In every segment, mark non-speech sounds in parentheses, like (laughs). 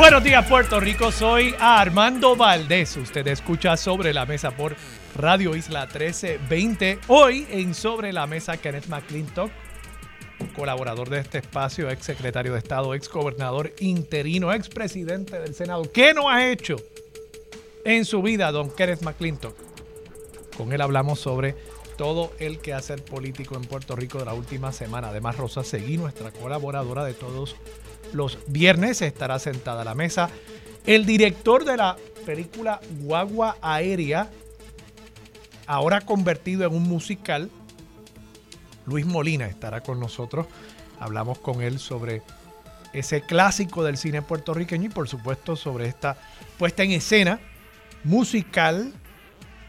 Buenos días Puerto Rico, soy Armando Valdés. Usted escucha Sobre la Mesa por Radio Isla 1320. Hoy en Sobre la Mesa Kenneth McClintock, colaborador de este espacio, ex secretario de Estado, ex gobernador interino, ex presidente del Senado. ¿Qué no ha hecho en su vida don Kenneth McClintock? Con él hablamos sobre todo el quehacer político en Puerto Rico de la última semana. Además, Rosa Seguí, nuestra colaboradora de todos los viernes, estará sentada a la mesa. El director de la película Guagua Aérea, ahora convertido en un musical, Luis Molina, estará con nosotros. Hablamos con él sobre ese clásico del cine puertorriqueño y por supuesto sobre esta puesta en escena musical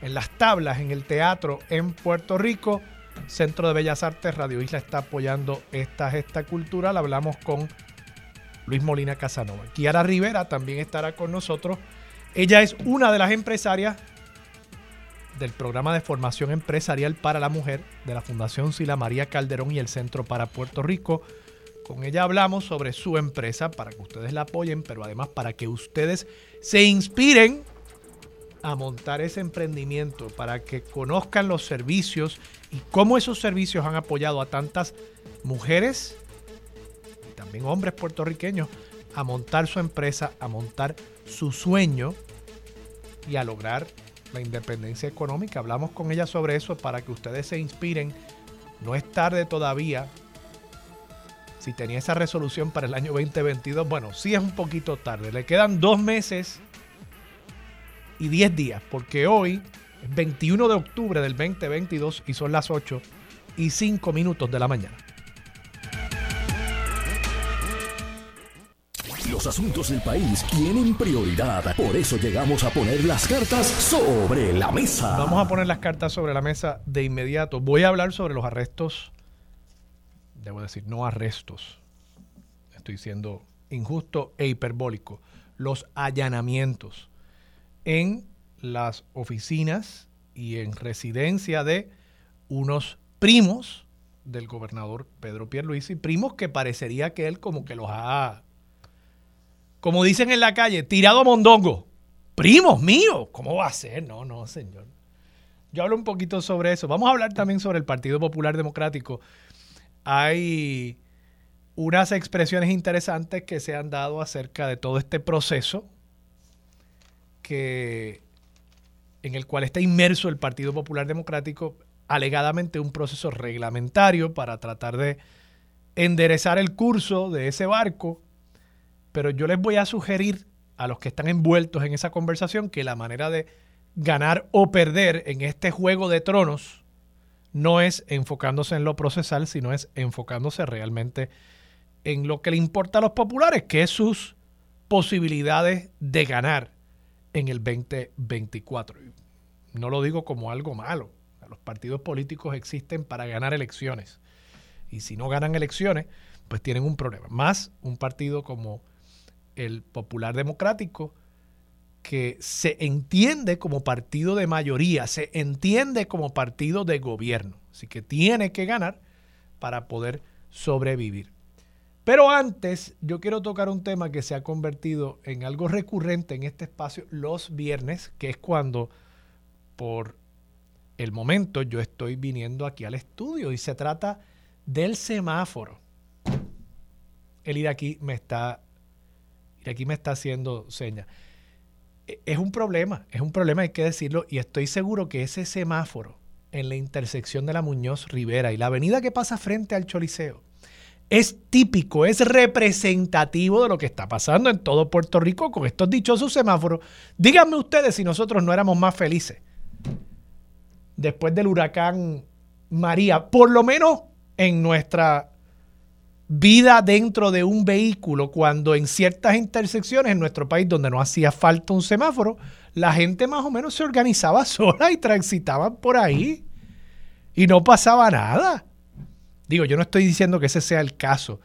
en las tablas en el teatro en Puerto Rico. Centro de Bellas Artes, Radio Isla está apoyando esta gesta cultural. Hablamos con Luis Molina Casanova. Kiara Rivera también estará con nosotros. Ella es una de las empresarias del programa de formación empresarial para la mujer de la Fundación Sila María Calderón y el Centro para Puerto Rico. Con ella hablamos sobre su empresa para que ustedes la apoyen, pero además para que ustedes se inspiren a montar ese emprendimiento, para que conozcan los servicios y cómo esos servicios han apoyado a tantas mujeres también hombres puertorriqueños, a montar su empresa, a montar su sueño y a lograr la independencia económica. Hablamos con ella sobre eso para que ustedes se inspiren. No es tarde todavía. Si tenía esa resolución para el año 2022, bueno, sí es un poquito tarde. Le quedan dos meses y diez días, porque hoy es 21 de octubre del 2022 y son las 8 y 5 minutos de la mañana. Los asuntos del país tienen prioridad. Por eso llegamos a poner las cartas sobre la mesa. Vamos a poner las cartas sobre la mesa de inmediato. Voy a hablar sobre los arrestos. Debo decir, no arrestos. Estoy siendo injusto e hiperbólico. Los allanamientos en las oficinas y en residencia de unos primos del gobernador Pedro Pierluisi, primos que parecería que él como que los ha como dicen en la calle, tirado a mondongo. Primos míos, ¿cómo va a ser? No, no, señor. Yo hablo un poquito sobre eso. Vamos a hablar también sobre el Partido Popular Democrático. Hay unas expresiones interesantes que se han dado acerca de todo este proceso que en el cual está inmerso el Partido Popular Democrático, alegadamente un proceso reglamentario para tratar de enderezar el curso de ese barco pero yo les voy a sugerir a los que están envueltos en esa conversación que la manera de ganar o perder en este juego de tronos no es enfocándose en lo procesal, sino es enfocándose realmente en lo que le importa a los populares, que es sus posibilidades de ganar en el 2024. No lo digo como algo malo. Los partidos políticos existen para ganar elecciones. Y si no ganan elecciones, pues tienen un problema. Más un partido como el Popular Democrático, que se entiende como partido de mayoría, se entiende como partido de gobierno. Así que tiene que ganar para poder sobrevivir. Pero antes, yo quiero tocar un tema que se ha convertido en algo recurrente en este espacio los viernes, que es cuando por el momento yo estoy viniendo aquí al estudio y se trata del semáforo. El ir aquí me está y aquí me está haciendo seña. E, es un problema, es un problema, hay que decirlo, y estoy seguro que ese semáforo en la intersección de la Muñoz Rivera y la avenida que pasa frente al Choliseo es típico, es representativo de lo que está pasando en todo Puerto Rico con estos dichosos semáforos. Díganme ustedes si nosotros no éramos más felices después del huracán María, por lo menos en nuestra vida dentro de un vehículo cuando en ciertas intersecciones en nuestro país donde no hacía falta un semáforo, la gente más o menos se organizaba (laughs) sola y transitaban por ahí y no pasaba nada. Digo, yo no estoy diciendo que ese sea el caso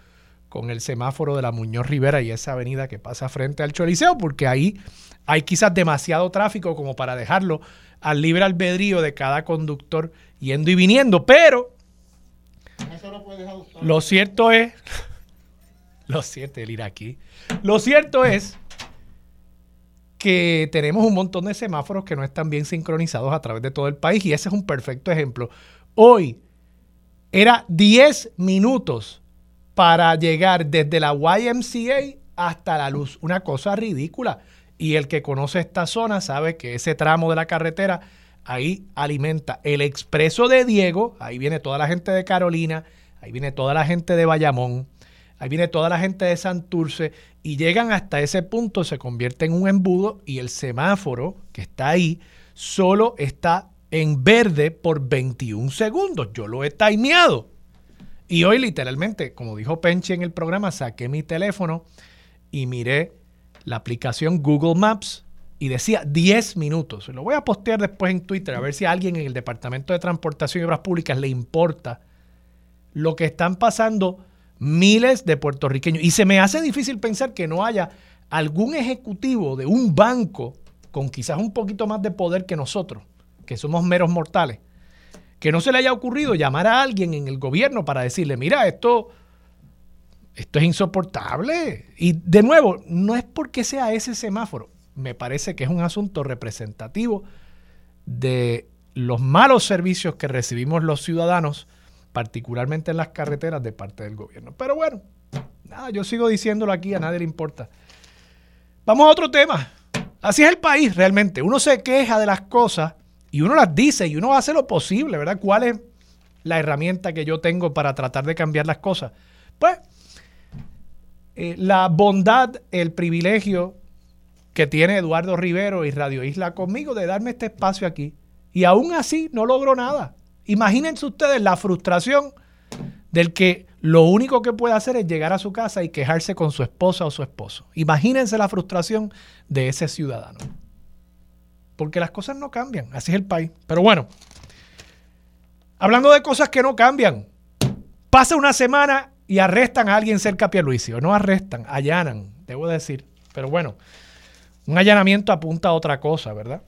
con el semáforo de la Muñoz Rivera y esa avenida que pasa frente al Choliseo, porque ahí hay quizás demasiado tráfico como para dejarlo al libre albedrío de cada conductor yendo y viniendo, pero lo cierto es, (laughs) lo cierto, el ir aquí, lo cierto es que tenemos un montón de semáforos que no están bien sincronizados a través de todo el país y ese es un perfecto ejemplo. Hoy era 10 minutos para llegar desde la YMCA hasta la luz, una cosa ridícula. Y el que conoce esta zona sabe que ese tramo de la carretera ahí alimenta el expreso de Diego, ahí viene toda la gente de Carolina, ahí viene toda la gente de Bayamón, ahí viene toda la gente de Santurce y llegan hasta ese punto, se convierte en un embudo y el semáforo que está ahí solo está en verde por 21 segundos. Yo lo he timeado. Y hoy literalmente, como dijo Penchi en el programa, saqué mi teléfono y miré la aplicación Google Maps y decía 10 minutos. Lo voy a postear después en Twitter a ver si a alguien en el Departamento de Transportación y Obras Públicas le importa lo que están pasando miles de puertorriqueños. Y se me hace difícil pensar que no haya algún ejecutivo de un banco con quizás un poquito más de poder que nosotros, que somos meros mortales, que no se le haya ocurrido llamar a alguien en el gobierno para decirle, mira, esto, esto es insoportable. Y de nuevo, no es porque sea ese semáforo, me parece que es un asunto representativo de los malos servicios que recibimos los ciudadanos particularmente en las carreteras de parte del gobierno. Pero bueno, nada, yo sigo diciéndolo aquí, a nadie le importa. Vamos a otro tema. Así es el país realmente. Uno se queja de las cosas y uno las dice y uno hace lo posible, ¿verdad? ¿Cuál es la herramienta que yo tengo para tratar de cambiar las cosas? Pues eh, la bondad, el privilegio que tiene Eduardo Rivero y Radio Isla conmigo de darme este espacio aquí. Y aún así no logro nada. Imagínense ustedes la frustración del que lo único que puede hacer es llegar a su casa y quejarse con su esposa o su esposo. Imagínense la frustración de ese ciudadano. Porque las cosas no cambian, así es el país. Pero bueno, hablando de cosas que no cambian, pasa una semana y arrestan a alguien cerca de Pierluisi, o no arrestan, allanan, debo decir. Pero bueno, un allanamiento apunta a otra cosa, ¿verdad?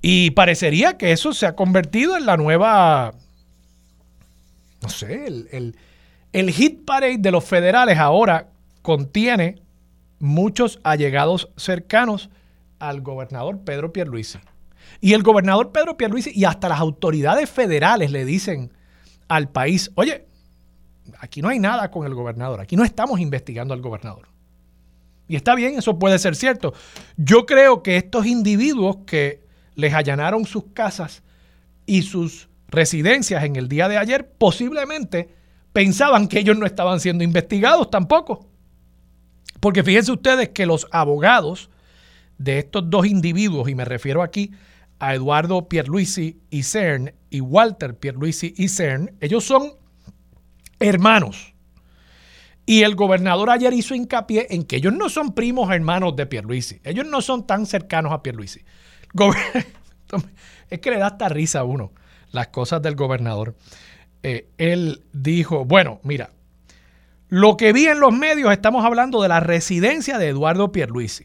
Y parecería que eso se ha convertido en la nueva, no sé, el, el, hit parade de los federales ahora contiene muchos allegados cercanos al gobernador Pedro Pierluisi. Y el gobernador Pedro Pierluisi y hasta las autoridades federales le dicen al país, oye, aquí no hay nada con el gobernador, aquí no estamos investigando al gobernador. Y está bien, eso puede ser cierto. Yo creo que estos individuos que les allanaron sus casas y sus residencias en el día de ayer, posiblemente pensaban que ellos no estaban siendo investigados tampoco. Porque fíjense ustedes que los abogados de estos dos individuos, y me refiero aquí a Eduardo Pierluisi y CERN y Walter Pierluisi y CERN, ellos son hermanos. Y el gobernador ayer hizo hincapié en que ellos no son primos hermanos de Pierluisi. Ellos no son tan cercanos a Pierluisi. (laughs) es que le da hasta risa a uno las cosas del gobernador. Eh, él dijo, bueno, mira, lo que vi en los medios, estamos hablando de la residencia de Eduardo Pierluisi,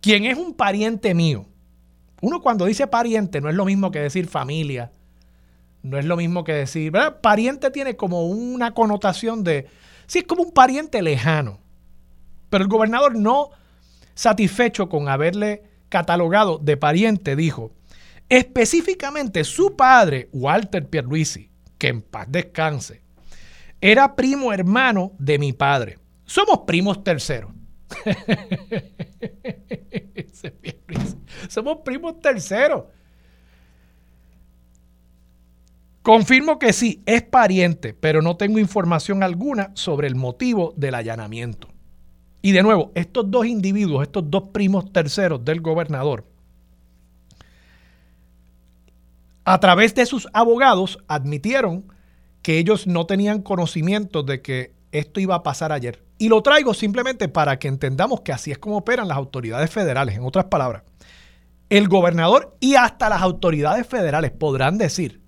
quien es un pariente mío. Uno cuando dice pariente no es lo mismo que decir familia, no es lo mismo que decir, ¿verdad? Pariente tiene como una connotación de, sí, es como un pariente lejano. Pero el gobernador no satisfecho con haberle catalogado de pariente, dijo, específicamente su padre, Walter Pierluisi, que en paz descanse, era primo hermano de mi padre. Somos primos terceros. (laughs) Somos primos terceros. Confirmo que sí, es pariente, pero no tengo información alguna sobre el motivo del allanamiento. Y de nuevo, estos dos individuos, estos dos primos terceros del gobernador, a través de sus abogados admitieron que ellos no tenían conocimiento de que esto iba a pasar ayer. Y lo traigo simplemente para que entendamos que así es como operan las autoridades federales. En otras palabras, el gobernador y hasta las autoridades federales podrán decir,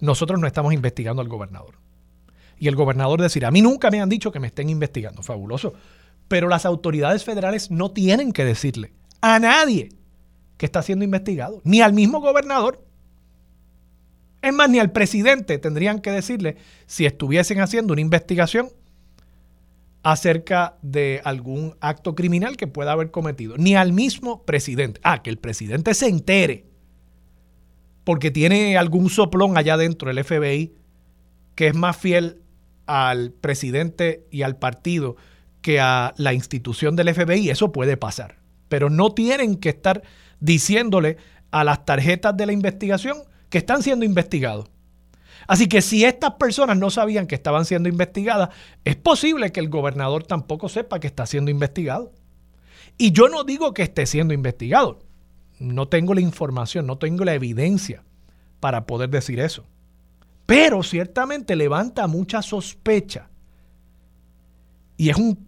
nosotros no estamos investigando al gobernador. Y el gobernador decir, a mí nunca me han dicho que me estén investigando, fabuloso. Pero las autoridades federales no tienen que decirle a nadie que está siendo investigado, ni al mismo gobernador. Es más, ni al presidente tendrían que decirle si estuviesen haciendo una investigación acerca de algún acto criminal que pueda haber cometido, ni al mismo presidente. Ah, que el presidente se entere porque tiene algún soplón allá dentro del FBI que es más fiel al presidente y al partido que a la institución del FBI, eso puede pasar. Pero no tienen que estar diciéndole a las tarjetas de la investigación que están siendo investigados. Así que si estas personas no sabían que estaban siendo investigadas, es posible que el gobernador tampoco sepa que está siendo investigado. Y yo no digo que esté siendo investigado. No tengo la información, no tengo la evidencia para poder decir eso. Pero ciertamente levanta mucha sospecha. Y es, un,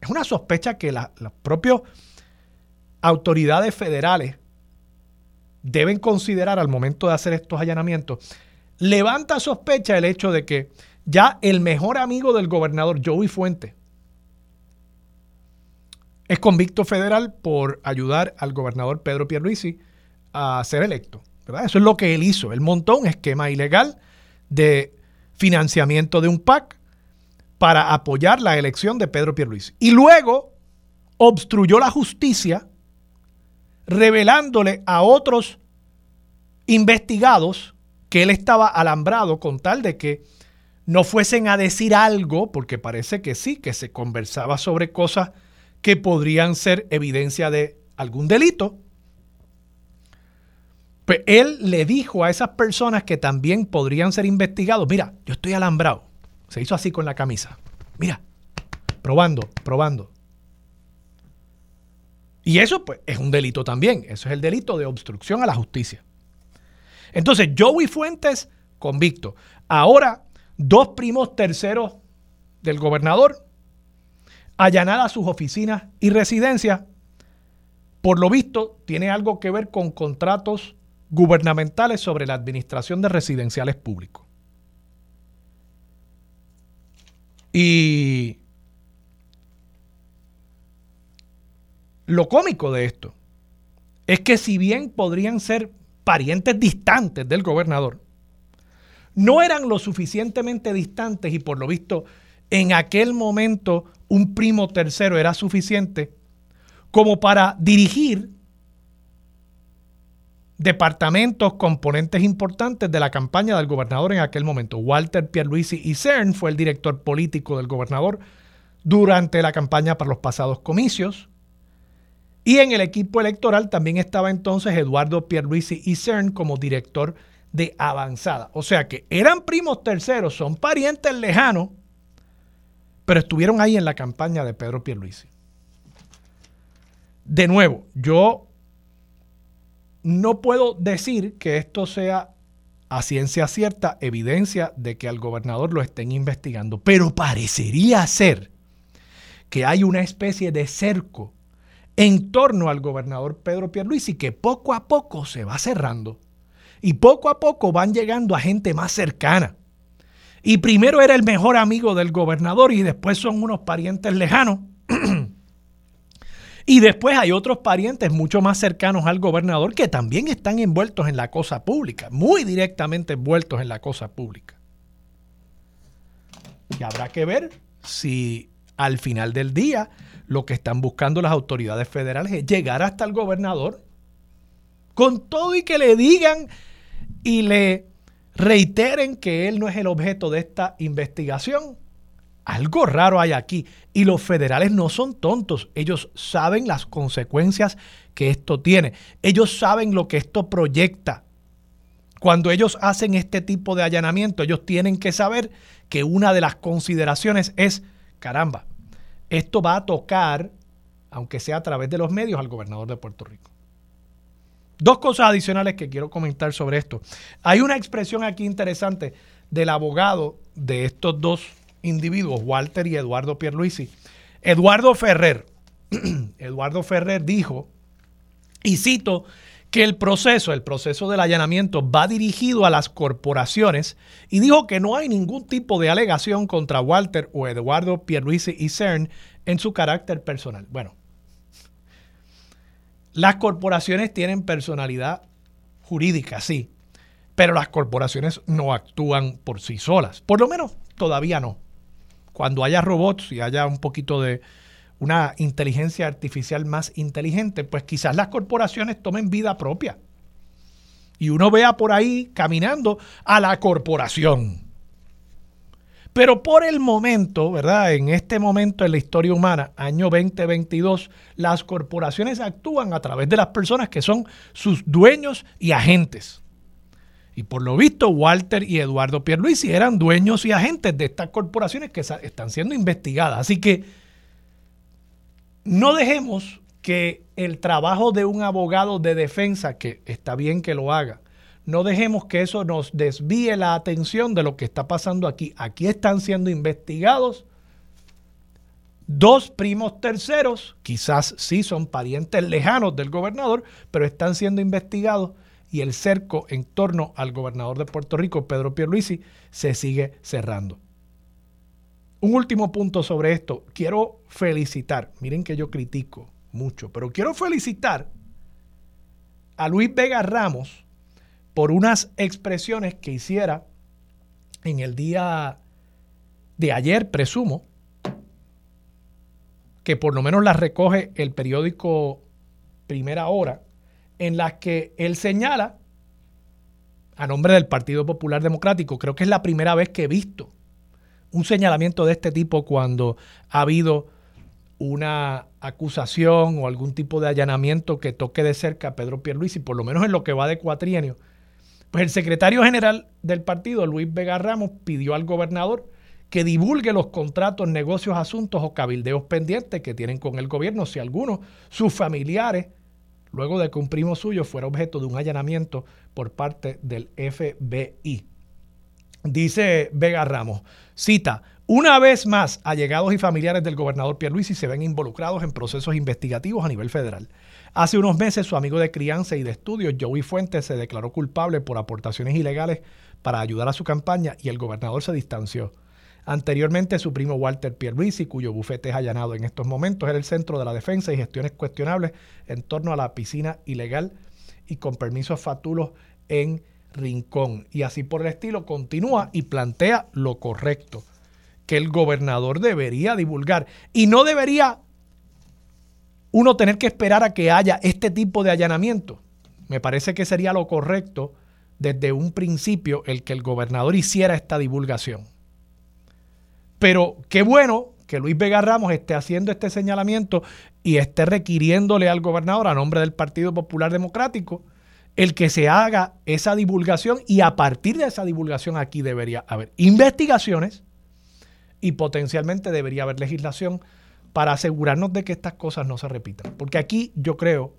es una sospecha que las propias autoridades federales deben considerar al momento de hacer estos allanamientos levanta sospecha el hecho de que ya el mejor amigo del gobernador, Joey Fuente, es convicto federal por ayudar al gobernador Pedro Pierluisi a ser electo. Eso es lo que él hizo. Él montó un esquema ilegal de financiamiento de un PAC para apoyar la elección de Pedro Pierluisi. Y luego obstruyó la justicia revelándole a otros investigados que él estaba alambrado con tal de que no fuesen a decir algo, porque parece que sí, que se conversaba sobre cosas que podrían ser evidencia de algún delito. Pues él le dijo a esas personas que también podrían ser investigados, mira, yo estoy alambrado. Se hizo así con la camisa. Mira, probando, probando. Y eso pues es un delito también. Eso es el delito de obstrucción a la justicia. Entonces, Joey Fuentes, convicto. Ahora, dos primos terceros del gobernador, allanadas sus oficinas y residencias. Por lo visto, tiene algo que ver con contratos gubernamentales sobre la administración de residenciales públicos. Y lo cómico de esto es que si bien podrían ser parientes distantes del gobernador, no eran lo suficientemente distantes y por lo visto en aquel momento un primo tercero era suficiente como para dirigir departamentos, componentes importantes de la campaña del gobernador en aquel momento. Walter Pierluisi y CERN fue el director político del gobernador durante la campaña para los pasados comicios. Y en el equipo electoral también estaba entonces Eduardo Pierluisi y CERN como director de avanzada. O sea que eran primos terceros, son parientes lejanos, pero estuvieron ahí en la campaña de Pedro Pierluisi. De nuevo, yo no puedo decir que esto sea a ciencia cierta evidencia de que al gobernador lo estén investigando, pero parecería ser que hay una especie de cerco en torno al gobernador Pedro Pierluisi que poco a poco se va cerrando y poco a poco van llegando a gente más cercana. Y primero era el mejor amigo del gobernador y después son unos parientes lejanos. (clears throat) y después hay otros parientes mucho más cercanos al gobernador que también están envueltos en la cosa pública, muy directamente envueltos en la cosa pública. Y habrá que ver si al final del día lo que están buscando las autoridades federales es llegar hasta el gobernador con todo y que le digan y le reiteren que él no es el objeto de esta investigación. Algo raro hay aquí. Y los federales no son tontos. Ellos saben las consecuencias que esto tiene. Ellos saben lo que esto proyecta. Cuando ellos hacen este tipo de allanamiento, ellos tienen que saber que una de las consideraciones es, caramba, esto va a tocar, aunque sea a través de los medios, al gobernador de Puerto Rico. Dos cosas adicionales que quiero comentar sobre esto. Hay una expresión aquí interesante del abogado de estos dos individuos, Walter y Eduardo Pierluisi. Eduardo Ferrer. (clears throat) Eduardo Ferrer dijo Y cito que el proceso, el proceso del allanamiento va dirigido a las corporaciones y dijo que no hay ningún tipo de alegación contra Walter o Eduardo Pierluisi y CERN en su carácter personal. Bueno, las corporaciones tienen personalidad jurídica, sí, pero las corporaciones no actúan por sí solas, por lo menos todavía no. Cuando haya robots y haya un poquito de una inteligencia artificial más inteligente, pues quizás las corporaciones tomen vida propia. Y uno vea por ahí caminando a la corporación. Pero por el momento, ¿verdad? En este momento en la historia humana, año 2022, las corporaciones actúan a través de las personas que son sus dueños y agentes. Y por lo visto, Walter y Eduardo Pierluisi eran dueños y agentes de estas corporaciones que están siendo investigadas. Así que no dejemos que el trabajo de un abogado de defensa, que está bien que lo haga, no dejemos que eso nos desvíe la atención de lo que está pasando aquí. Aquí están siendo investigados dos primos terceros, quizás sí son parientes lejanos del gobernador, pero están siendo investigados y el cerco en torno al gobernador de Puerto Rico, Pedro Pierluisi, se sigue cerrando. Un último punto sobre esto. Quiero felicitar, miren que yo critico mucho, pero quiero felicitar a Luis Vega Ramos por unas expresiones que hiciera en el día de ayer, presumo, que por lo menos las recoge el periódico Primera Hora, en las que él señala, a nombre del Partido Popular Democrático, creo que es la primera vez que he visto un señalamiento de este tipo cuando ha habido una acusación o algún tipo de allanamiento que toque de cerca a Pedro Pierluisi, por lo menos en lo que va de cuatrienio. Pues el secretario general del partido, Luis Vega Ramos, pidió al gobernador que divulgue los contratos, negocios, asuntos o cabildeos pendientes que tienen con el gobierno, si alguno, sus familiares, luego de que un primo suyo fuera objeto de un allanamiento por parte del FBI. Dice Vega Ramos, cita, una vez más, allegados y familiares del gobernador Pierluisi se ven involucrados en procesos investigativos a nivel federal. Hace unos meses su amigo de crianza y de estudios, Joey Fuentes, se declaró culpable por aportaciones ilegales para ayudar a su campaña y el gobernador se distanció. Anteriormente, su primo Walter Pierluisi, cuyo bufete es allanado en estos momentos, era el centro de la defensa y gestiones cuestionables en torno a la piscina ilegal y con permisos fatulos en Rincón. Y así por el estilo continúa y plantea lo correcto, que el gobernador debería divulgar. Y no debería uno tener que esperar a que haya este tipo de allanamiento. Me parece que sería lo correcto desde un principio el que el gobernador hiciera esta divulgación. Pero qué bueno que Luis Vega Ramos esté haciendo este señalamiento y esté requiriéndole al gobernador a nombre del Partido Popular Democrático el que se haga esa divulgación y a partir de esa divulgación aquí debería haber investigaciones y potencialmente debería haber legislación para asegurarnos de que estas cosas no se repitan. Porque aquí yo creo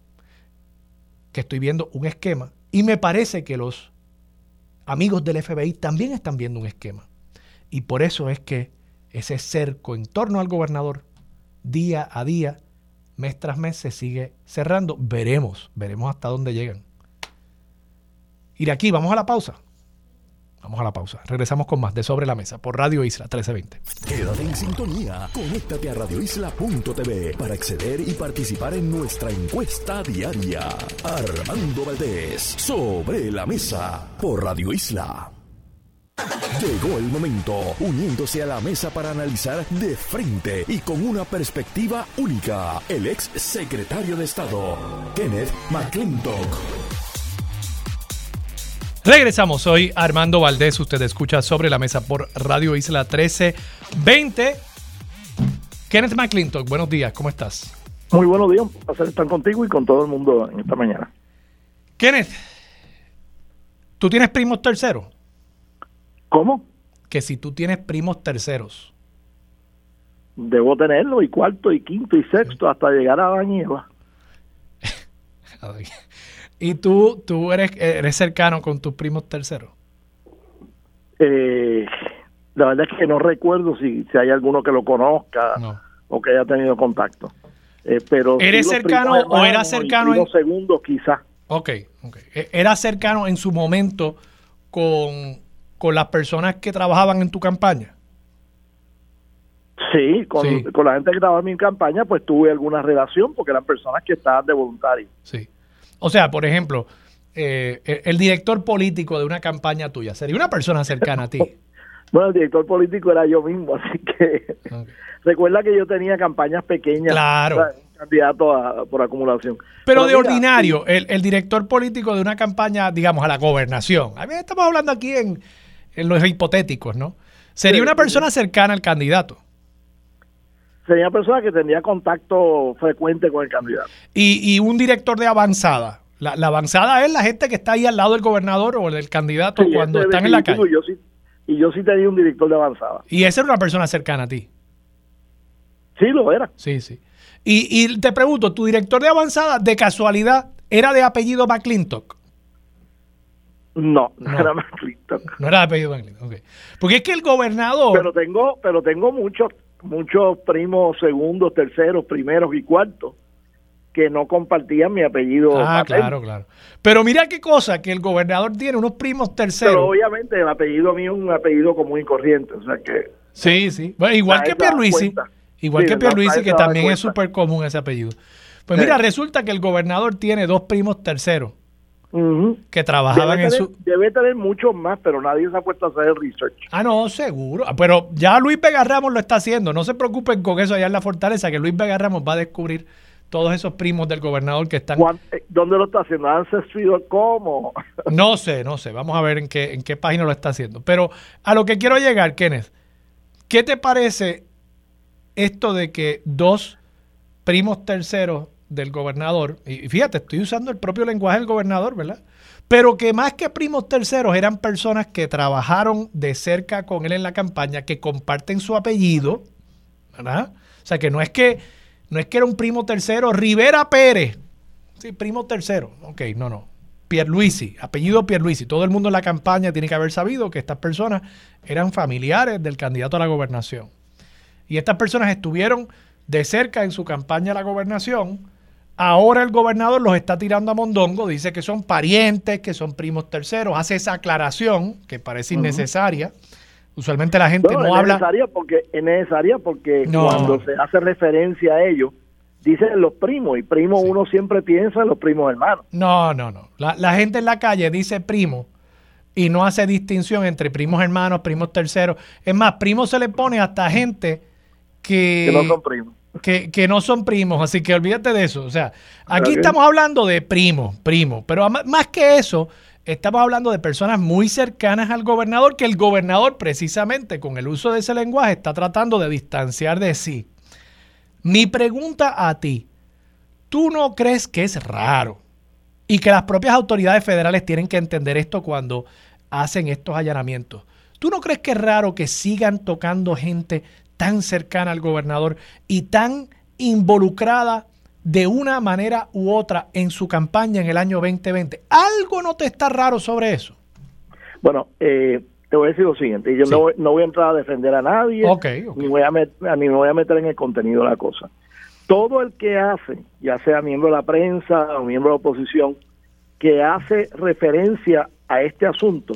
que estoy viendo un esquema y me parece que los amigos del FBI también están viendo un esquema. Y por eso es que ese cerco en torno al gobernador día a día, mes tras mes se sigue cerrando. Veremos, veremos hasta dónde llegan. Y de aquí vamos a la pausa. Vamos a la pausa. Regresamos con más de Sobre la Mesa por Radio Isla 1320. Quédate en sintonía. Conéctate a radioisla.tv para acceder y participar en nuestra encuesta diaria. Armando Valdés, Sobre la Mesa por Radio Isla. Llegó el momento, uniéndose a la mesa para analizar de frente y con una perspectiva única, el ex secretario de Estado, Kenneth McClintock. Regresamos, soy Armando Valdés, usted escucha sobre la mesa por Radio Isla 1320. Kenneth McClintock, buenos días, ¿cómo estás? Muy buenos días, un placer estar contigo y con todo el mundo en esta mañana. Kenneth, ¿tú tienes primos terceros? ¿Cómo? Que si tú tienes primos terceros. Debo tenerlo, y cuarto, y quinto, y sexto, hasta llegar a Bañeva. ¿Y (laughs) tú, tú eres, eres cercano con tus primos terceros? Eh, la verdad es que no recuerdo si, si hay alguno que lo conozca o que haya tenido contacto. Eh, pero ¿Eres cercano o era y cercano en- segundos quizás. Ok, ok. E- ¿Era cercano en su momento con, con las personas que trabajaban en tu campaña? Sí, con, Sí. con la gente que estaba en mi campaña, pues tuve alguna relación porque eran personas que estaban de voluntario. Sí. O sea, por ejemplo, eh, el- el director político de una campaña tuya sería una persona cercana a ti. (laughs) Bueno, el director político era yo mismo, así que recuerda que yo tenía campañas pequeñas. Claro. o sea, candidato a- por acumulación. Pero de mira, ordinario, el, el director político de una campaña, digamos, a la gobernación. A ver, estamos hablando aquí en, en los hipotéticos, ¿no? Sería Sí, una sí, persona cercana al candidato. Sería persona que tenía contacto frecuente con el candidato. Y, y un director de avanzada. La, la avanzada es la gente que está ahí al lado del gobernador o del candidato Sí, cuando están en la calle. Yo sí, y yo sí tenía un director de avanzada. Y esa era una persona cercana a ti. Sí, lo era. Sí, sí. Y, y te pregunto, ¿tu director de avanzada, de casualidad, era de apellido McClintock? No, no, No. era (laughs) McClintock. No era de apellido McClintock, ok. Porque es que el gobernador... Pero tengo, pero tengo muchos, muchos primos segundos, terceros, primeros y cuartos que no compartían mi apellido. ah, materno. claro, claro. Pero mira qué cosa, que el gobernador tiene unos primos terceros. Pero obviamente el apellido mío es un apellido común y corriente, o sea que Sí, sí. Bueno, igual que Pierluisi. cuenta. Igual Sí, que Pierluisi, que también es súper común ese apellido. Pues Sí. mira, resulta que el gobernador tiene dos primos terceros que trabajaban debe, en su... debe tener muchos más, pero nadie se ha puesto a hacer el research. Ah, no, seguro. Ah, Pero ya Luis Vega Ramos lo está haciendo. No se preocupen con eso allá en la fortaleza, que Luis Vega Ramos va a descubrir todos esos primos del gobernador que están... ¿Cuán- eh, ¿Dónde lo está haciendo? Ancestry.com. (laughs) No sé, no sé. Vamos a ver en qué, en qué página lo está haciendo. Pero a lo que quiero llegar, Kenneth, ¿qué te parece esto de que dos primos terceros del gobernador, y fíjate, estoy usando el propio lenguaje del gobernador, ¿verdad? Pero que más que primos terceros eran personas que trabajaron de cerca con él en la campaña, que comparten su apellido, ¿verdad? O sea, que no es que no es que era un primo tercero, Rivera Pérez. Sí, primo tercero. Ok, no, no. Pierluisi, apellido Pierluisi. Todo el mundo en la campaña tiene que haber sabido que estas personas eran familiares del candidato a la gobernación. Y estas personas estuvieron de cerca en su campaña a la gobernación. Ahora el gobernador los está tirando a Mondongo, dice que son parientes, que son primos terceros, hace esa aclaración que parece innecesaria. Usualmente la gente no es habla. necesaria porque es necesaria porque No. cuando se hace referencia a ellos dicen los primos y primo Sí. uno siempre piensa en los primos hermanos. No, no, no. La, la gente en la calle dice primo y no hace distinción entre primos hermanos, primos terceros. Es más, primo se le pone hasta gente que, que no son primos. Que, que no son primos, así que olvídate de eso. O sea, aquí estamos hablando de primo, primo, pero más que eso, estamos hablando de personas muy cercanas al gobernador, que el gobernador precisamente con el uso de ese lenguaje está tratando de distanciar de sí. Mi pregunta a ti, ¿tú no crees que es raro y que las propias autoridades federales tienen que entender esto cuando hacen estos allanamientos? ¿Tú no crees que es raro que sigan tocando gente tan cercana al gobernador y tan involucrada de una manera u otra en su campaña en el año 2020? ¿Algo no te está raro sobre eso? Bueno, eh, te voy a decir lo siguiente, y yo Sí. no, voy- no voy a entrar a defender a nadie. Ni, voy a met- ni me voy a meter en el contenido de la cosa. Todo el que hace, ya sea miembro de la prensa o miembro de la oposición, que hace referencia a este asunto,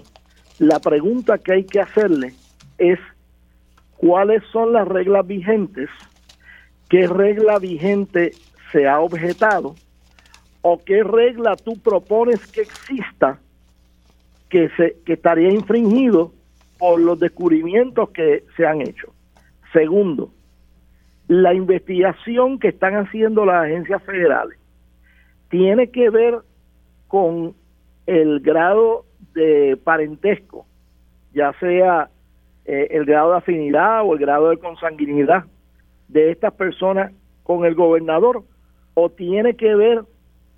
la pregunta que hay que hacerle es cuáles son las reglas vigentes, qué regla vigente se ha objetado o qué regla tú propones que exista que se que estaría infringido por los descubrimientos que se han hecho. Segundo, la investigación que están haciendo las agencias federales tiene que ver con el grado de parentesco, ya sea eh, el grado de afinidad o el grado de consanguinidad de estas personas con el gobernador, o tiene que ver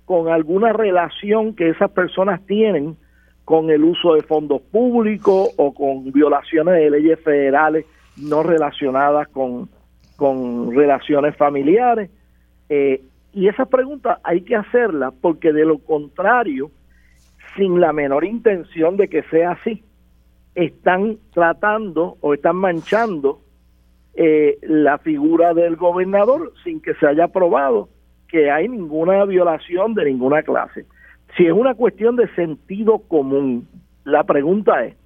con alguna relación que esas personas tienen con el uso de fondos públicos o con violaciones de leyes federales no relacionadas con, con relaciones familiares. Eh, y esa pregunta hay que hacerla porque de lo contrario, sin la menor intención de que sea así, están tratando o están manchando eh, la figura del gobernador sin que se haya probado que hay ninguna violación de ninguna clase. Si es una cuestión de sentido común, la pregunta es,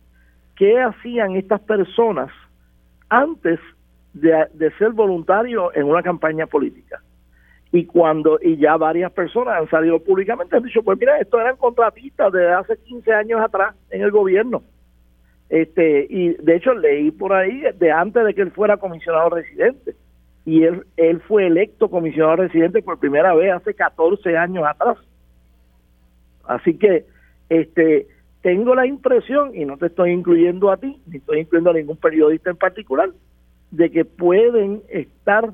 ¿qué hacían estas personas antes de, ser voluntarios en una campaña política? y cuando y ya varias personas han salido públicamente han dicho pues mira estos eran contratistas de hace 15 años atrás en el gobierno este y de hecho leí por ahí de antes de que él fuera comisionado residente y él él fue electo comisionado residente por primera vez hace 14 años atrás así que este tengo la impresión y no te estoy incluyendo a ti ni estoy incluyendo a ningún periodista en particular de que pueden estar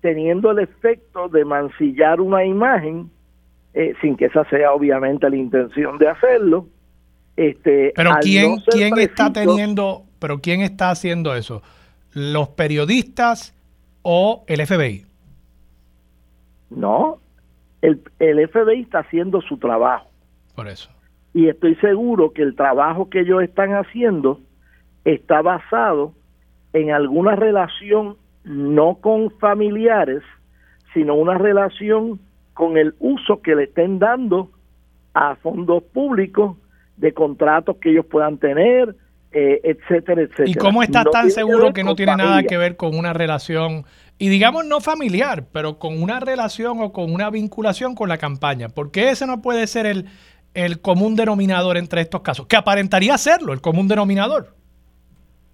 teniendo el efecto de mancillar una imagen, eh, sin que esa sea obviamente la intención de hacerlo. Este, pero quién, quién está teniendo, pero quién está haciendo eso, los periodistas o el FBI. No, el, el FBI está haciendo su trabajo. Por eso. Y estoy seguro que el trabajo que ellos están haciendo está basado en alguna relación no con familiares, sino una relación con el uso que le estén dando a fondos públicos de contratos que ellos puedan tener, eh, etcétera, etcétera. ¿Y cómo está tan seguro que no tiene nada que ver con una relación, y digamos no familiar, pero con una relación o con una vinculación con la campaña? Porque ese no puede ser el, el común denominador entre estos casos, que aparentaría serlo, el común denominador.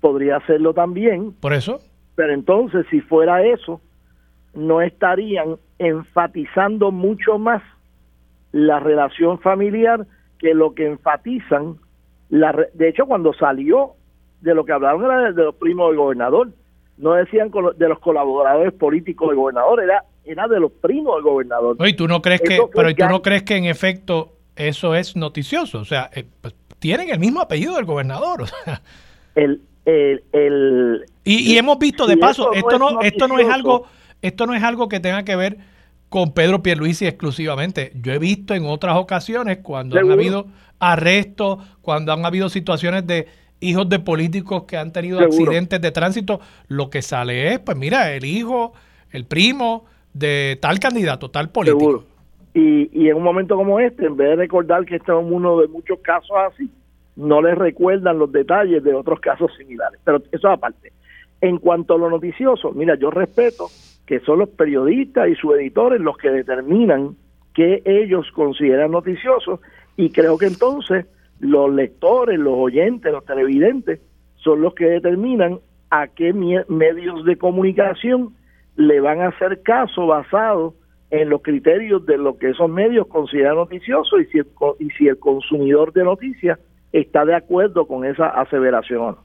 Podría serlo también. Por eso. Pero entonces, si fuera eso, no estarían enfatizando mucho más la relación familiar que lo que enfatizan. La, de hecho, cuando salió, de lo que hablaron era de, los primos del gobernador. No decían de los colaboradores políticos del gobernador, era, era de los primos del gobernador. Oye, ¿tú no crees que, pero tú no crees que en efecto eso es noticioso? O sea, eh, pues, tienen el mismo apellido del gobernador. O sea. El, el, y, hemos visto de paso, esto no, esto no es algo, esto no es algo que tenga que ver con Pedro Pierluisi exclusivamente. Yo he visto en otras ocasiones cuando han habido arrestos, cuando han habido situaciones de hijos de políticos que han tenido accidentes de tránsito, lo que sale es, pues mira, el hijo, el primo de tal candidato, tal político. Y, y en un momento como este, en vez de recordar que este es uno de muchos casos así, no les recuerdan los detalles de otros casos similares. Pero eso aparte. En cuanto a lo noticioso, mira, yo respeto que son los periodistas y sus editores los que determinan qué ellos consideran noticioso y creo que entonces los lectores, los oyentes, los televidentes son los que determinan a qué medios de comunicación le van a hacer caso basado en los criterios de lo que esos medios consideran noticioso y si el, y si el consumidor de noticias está de acuerdo con esa aseveración.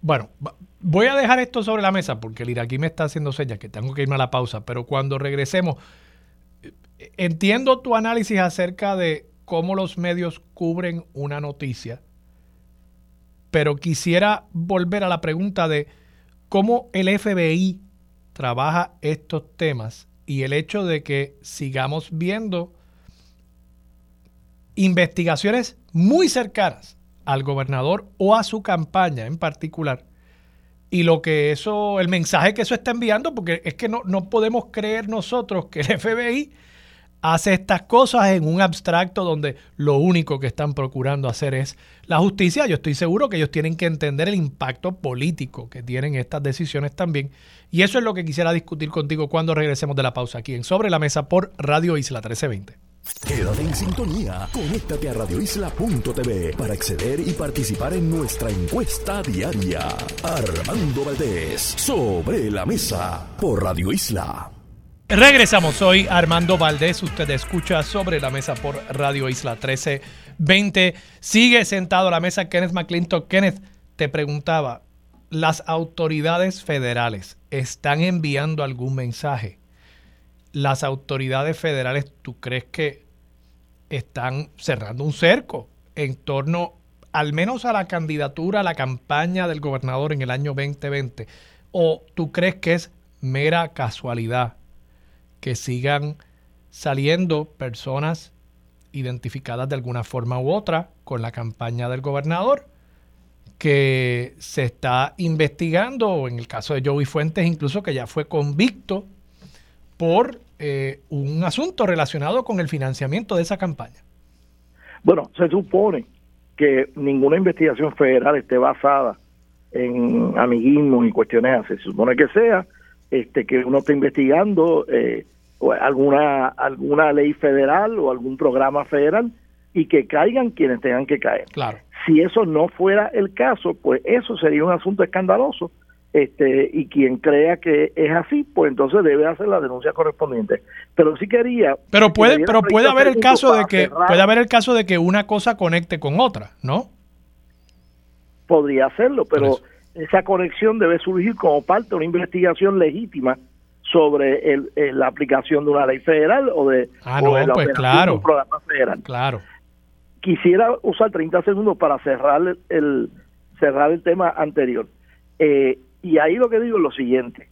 Bueno, voy a dejar esto sobre la mesa porque el iraquí me está haciendo señas que tengo que irme a la pausa, pero cuando regresemos, entiendo tu análisis acerca de cómo los medios cubren una noticia, pero quisiera volver a la pregunta de cómo el FBI trabaja estos temas y el hecho de que sigamos viendo investigaciones muy cercanas al gobernador o a su campaña en particular. Y lo que eso, el mensaje que eso está enviando, porque es que no, no podemos creer nosotros que el (laughs) FBI hace estas cosas en un abstracto donde lo único que están procurando hacer es la justicia. Yo estoy seguro que ellos tienen que entender el impacto político que tienen estas decisiones también. Y eso es lo que quisiera discutir contigo cuando regresemos de la pausa aquí en Sobre la Mesa por Radio Isla 1320. Quédate en sintonía. Conéctate a radioisla.tv para acceder y participar en nuestra encuesta diaria. Armando Valdés, sobre la mesa, por Radio Isla. Regresamos, soy Armando Valdés, usted escucha sobre la mesa por Radio Isla 1320. Sigue sentado a la mesa Kenneth McClintock. Kenneth, te preguntaba, ¿las autoridades federales están enviando algún mensaje las autoridades federales, ¿tú crees que están cerrando un cerco en torno al menos a la candidatura, a la campaña del gobernador en el año 2020? ¿O tú crees que es mera casualidad que sigan saliendo personas identificadas de alguna forma u otra con la campaña del gobernador que se está investigando, o en el caso de Joey Fuentes, incluso que ya fue convicto por eh, un asunto relacionado con el financiamiento de esa campaña. Bueno, se supone que ninguna investigación federal esté basada en amiguismo y cuestiones así. Se supone que sea este que uno esté investigando eh, alguna alguna ley federal o algún programa federal y que caigan quienes tengan que caer. Claro. Si eso no fuera el caso, pues eso sería un asunto escandaloso. Este, y quien crea que es así, pues entonces debe hacer la denuncia correspondiente. Pero sí quería. Pero puede, pero puede haber el caso de que puede haber el caso de que una cosa conecte con otra, ¿no? Podría hacerlo, pero esa conexión debe surgir como parte de una investigación legítima sobre el, la aplicación de una ley federal o de, ah, no, pues claro, un programa federal. Claro quisiera usar 30 segundos para cerrar el, cerrar el tema anterior. Eh, y ahí lo que digo es lo siguiente,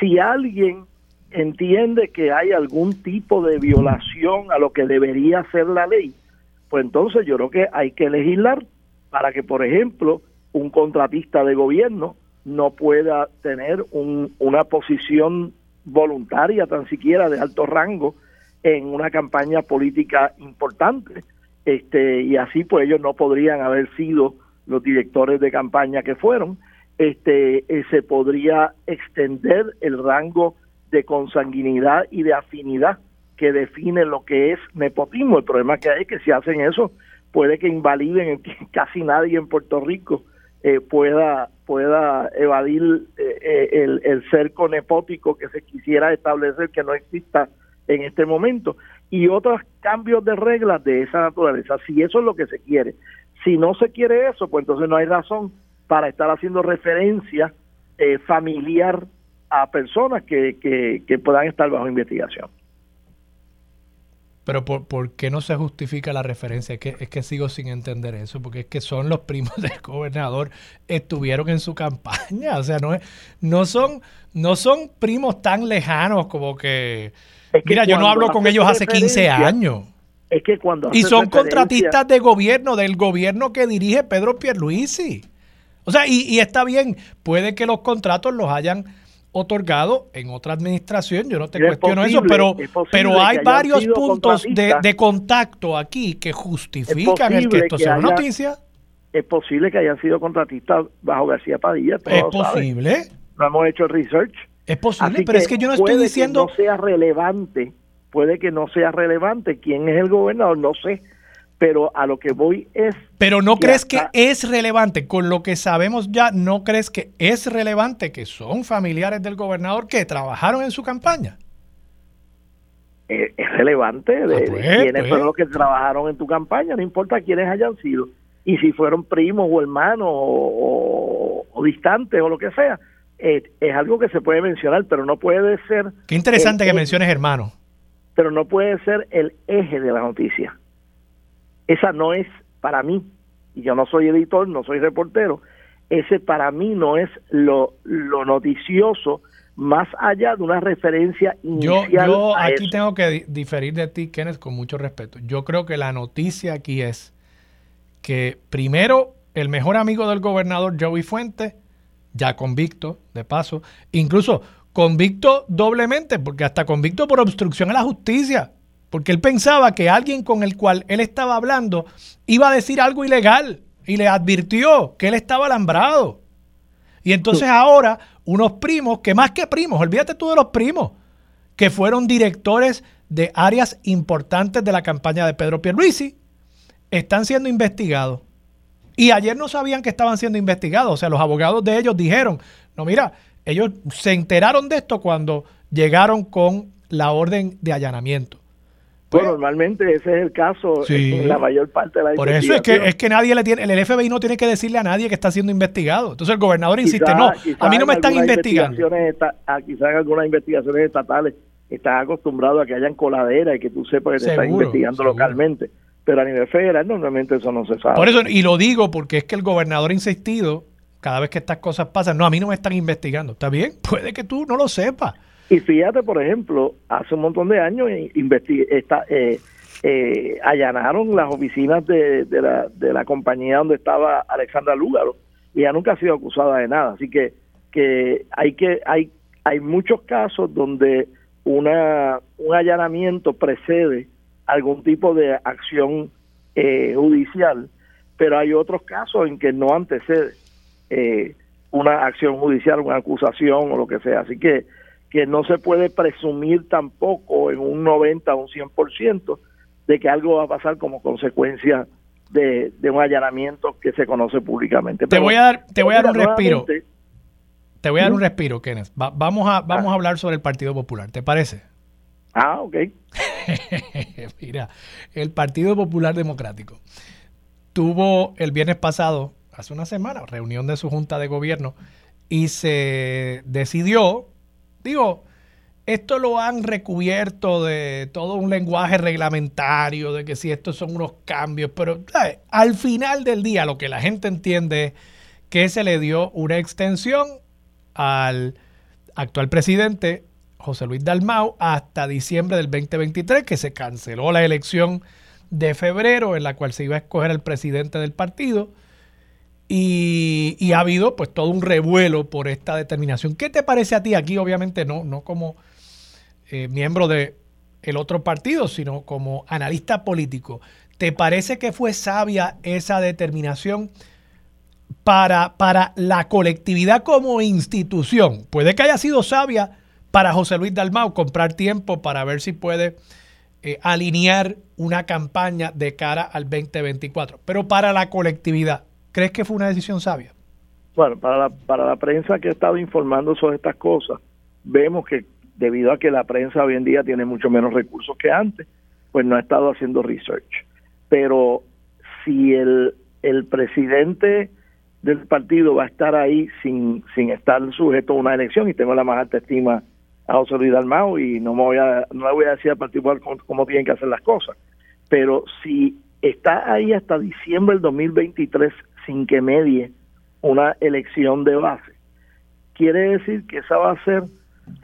si alguien entiende que hay algún tipo de violación a lo que debería ser la ley, pues entonces yo creo que hay que legislar para que, por ejemplo, un contratista de gobierno no pueda tener una posición voluntaria, tan siquiera de alto rango, en una campaña política importante. Este y así pues ellos no podrían haber sido los directores de campaña que fueron este eh, se podría extender el rango de consanguinidad y de afinidad que define lo que es nepotismo el problema que hay es que si hacen eso puede que invaliden que (laughs) casi nadie en Puerto Rico eh, pueda pueda evadir eh, el, el cerco nepótico que se quisiera establecer que no exista en este momento y otros cambios de reglas de esa naturaleza, si eso es lo que se quiere. Si no se quiere eso, pues entonces no hay razón para estar haciendo referencia eh, familiar a personas que, que, puedan estar bajo investigación. Pero por, por, qué no se justifica la referencia? Es que, es que sigo sin entender eso, porque es que son los primos (laughs) del gobernador, estuvieron en su campaña, o sea, no, es, no, son, no son primos tan lejanos como que Mira, yo no hablo con ellos hace 15 años. Es que cuando y son contratistas de gobierno, del gobierno que dirige Pedro Pierluisi. O sea, y, está bien, puede que los contratos los hayan otorgado en otra administración, yo no te cuestiono eso, pero, pero hay varios puntos de, contacto aquí que justifican el que esto sea noticia. Es posible que hayan sido contratistas bajo García Padilla. Es posible. No hemos hecho research. Es posible, pero es que yo no estoy diciendo... Que no sea relevante, puede que no sea relevante quién es el gobernador, no sé, pero a lo que voy es... Pero no crees que es relevante, con lo que sabemos ya, ¿no crees que es relevante que son familiares del gobernador que trabajaron en su campaña? Eh, es relevante de, ah, pues, quiénes pues. fueron los que trabajaron en tu campaña, no importa quiénes hayan sido, y si fueron primos o hermanos o, o distantes o lo que sea eh, es algo que se puede mencionar, pero no puede ser... Qué interesante que menciones hermano. Pero no puede ser el eje de la noticia. Esa no es para mí, y yo no soy editor, no soy reportero, ese para mí no es lo, lo noticioso más allá de una referencia inicial. Yo, yo aquí tengo que diferir de ti, Kenneth, con mucho respeto. Yo creo que la noticia aquí es que primero el mejor amigo del gobernador Joey Fuente ya convicto, de paso, incluso convicto doblemente, porque hasta convicto por obstrucción a la justicia, porque él pensaba que alguien con el cual él estaba hablando iba a decir algo ilegal y le advirtió que él estaba alambrado. Y entonces ahora unos primos, que más que primos, olvídate tú de los primos, que fueron directores de áreas importantes de la campaña de Pedro Pierluisi, están siendo investigados. Y ayer no sabían que estaban siendo investigados. O sea, los abogados de ellos dijeron, no, mira, ellos se enteraron de esto cuando llegaron con la orden de allanamiento. Pues, normalmente ese es el caso en la mayor parte de la Por eso es que, es que nadie le tiene, el FBI no tiene que decirle a nadie que está siendo investigado. Entonces el gobernador insiste, no, a mí no me están investigando. Ah, quizás en algunas investigaciones estatales están acostumbrados a que hayan coladera y que tú sepas que te están investigando localmente pero a nivel federal normalmente eso no se sabe. Por eso, y lo digo porque es que el gobernador ha insistido, cada vez que estas cosas pasan, no, a mí no me están investigando, ¿está bien? (laughs) Puede que tú no lo sepas. Y fíjate, por ejemplo, hace un montón de años esta, eh, eh, allanaron las oficinas de, de, la, de la compañía donde estaba Alexandra Lúgaro y ella nunca ha sido acusada de nada. Así que, que hay que hay hay muchos casos donde una un allanamiento precede algún tipo de acción eh, judicial, pero hay otros casos en que no antecede eh, una acción judicial, una acusación o lo que sea. Así que que no se puede presumir tampoco en un 90 o un 100% de que algo va a pasar como consecuencia de, un allanamiento que se conoce públicamente. te voy a dar, te voy a dar un respiro. Te voy a dar un respiro, Kenneth. vamos a, vamos a ah. hablar sobre el Partido Popular, ¿te parece? Ah, ok. (laughs) Mira, el Partido Popular Democrático tuvo el viernes pasado, hace una semana, reunión de su junta de gobierno y se decidió, digo, esto lo han recubierto de todo un lenguaje reglamentario, de que si estos son unos cambios, pero al final del día lo que la gente entiende es que se le dio una extensión al actual presidente José Luis Dalmau hasta diciembre del 2023, que se canceló la elección de febrero en la cual se iba a escoger el presidente del partido. Y, ha habido pues todo un revuelo por esta determinación. ¿Qué te parece a ti aquí? Obviamente no, no como eh, miembro de el otro partido, sino como analista político. ¿Te parece que fue sabia esa determinación para, para la colectividad como institución? Puede que haya sido sabia para José Luis Dalmau comprar tiempo para ver si puede eh, alinear una campaña de cara al 2024. Pero para la colectividad, ¿crees que fue una decisión sabia? Bueno, para la, para la prensa que ha estado informando sobre estas cosas, vemos que debido a que la prensa hoy en día tiene mucho menos recursos que antes, pues no ha estado haciendo research. Pero si el, el presidente del partido va a estar ahí sin, sin estar sujeto a una elección, y tengo la más alta estima a José Luis Dalmau y no me voy a no le voy a decir a particular cómo, tienen que hacer las cosas pero si está ahí hasta diciembre del 2023 sin que medie una elección de base quiere decir que esa va a ser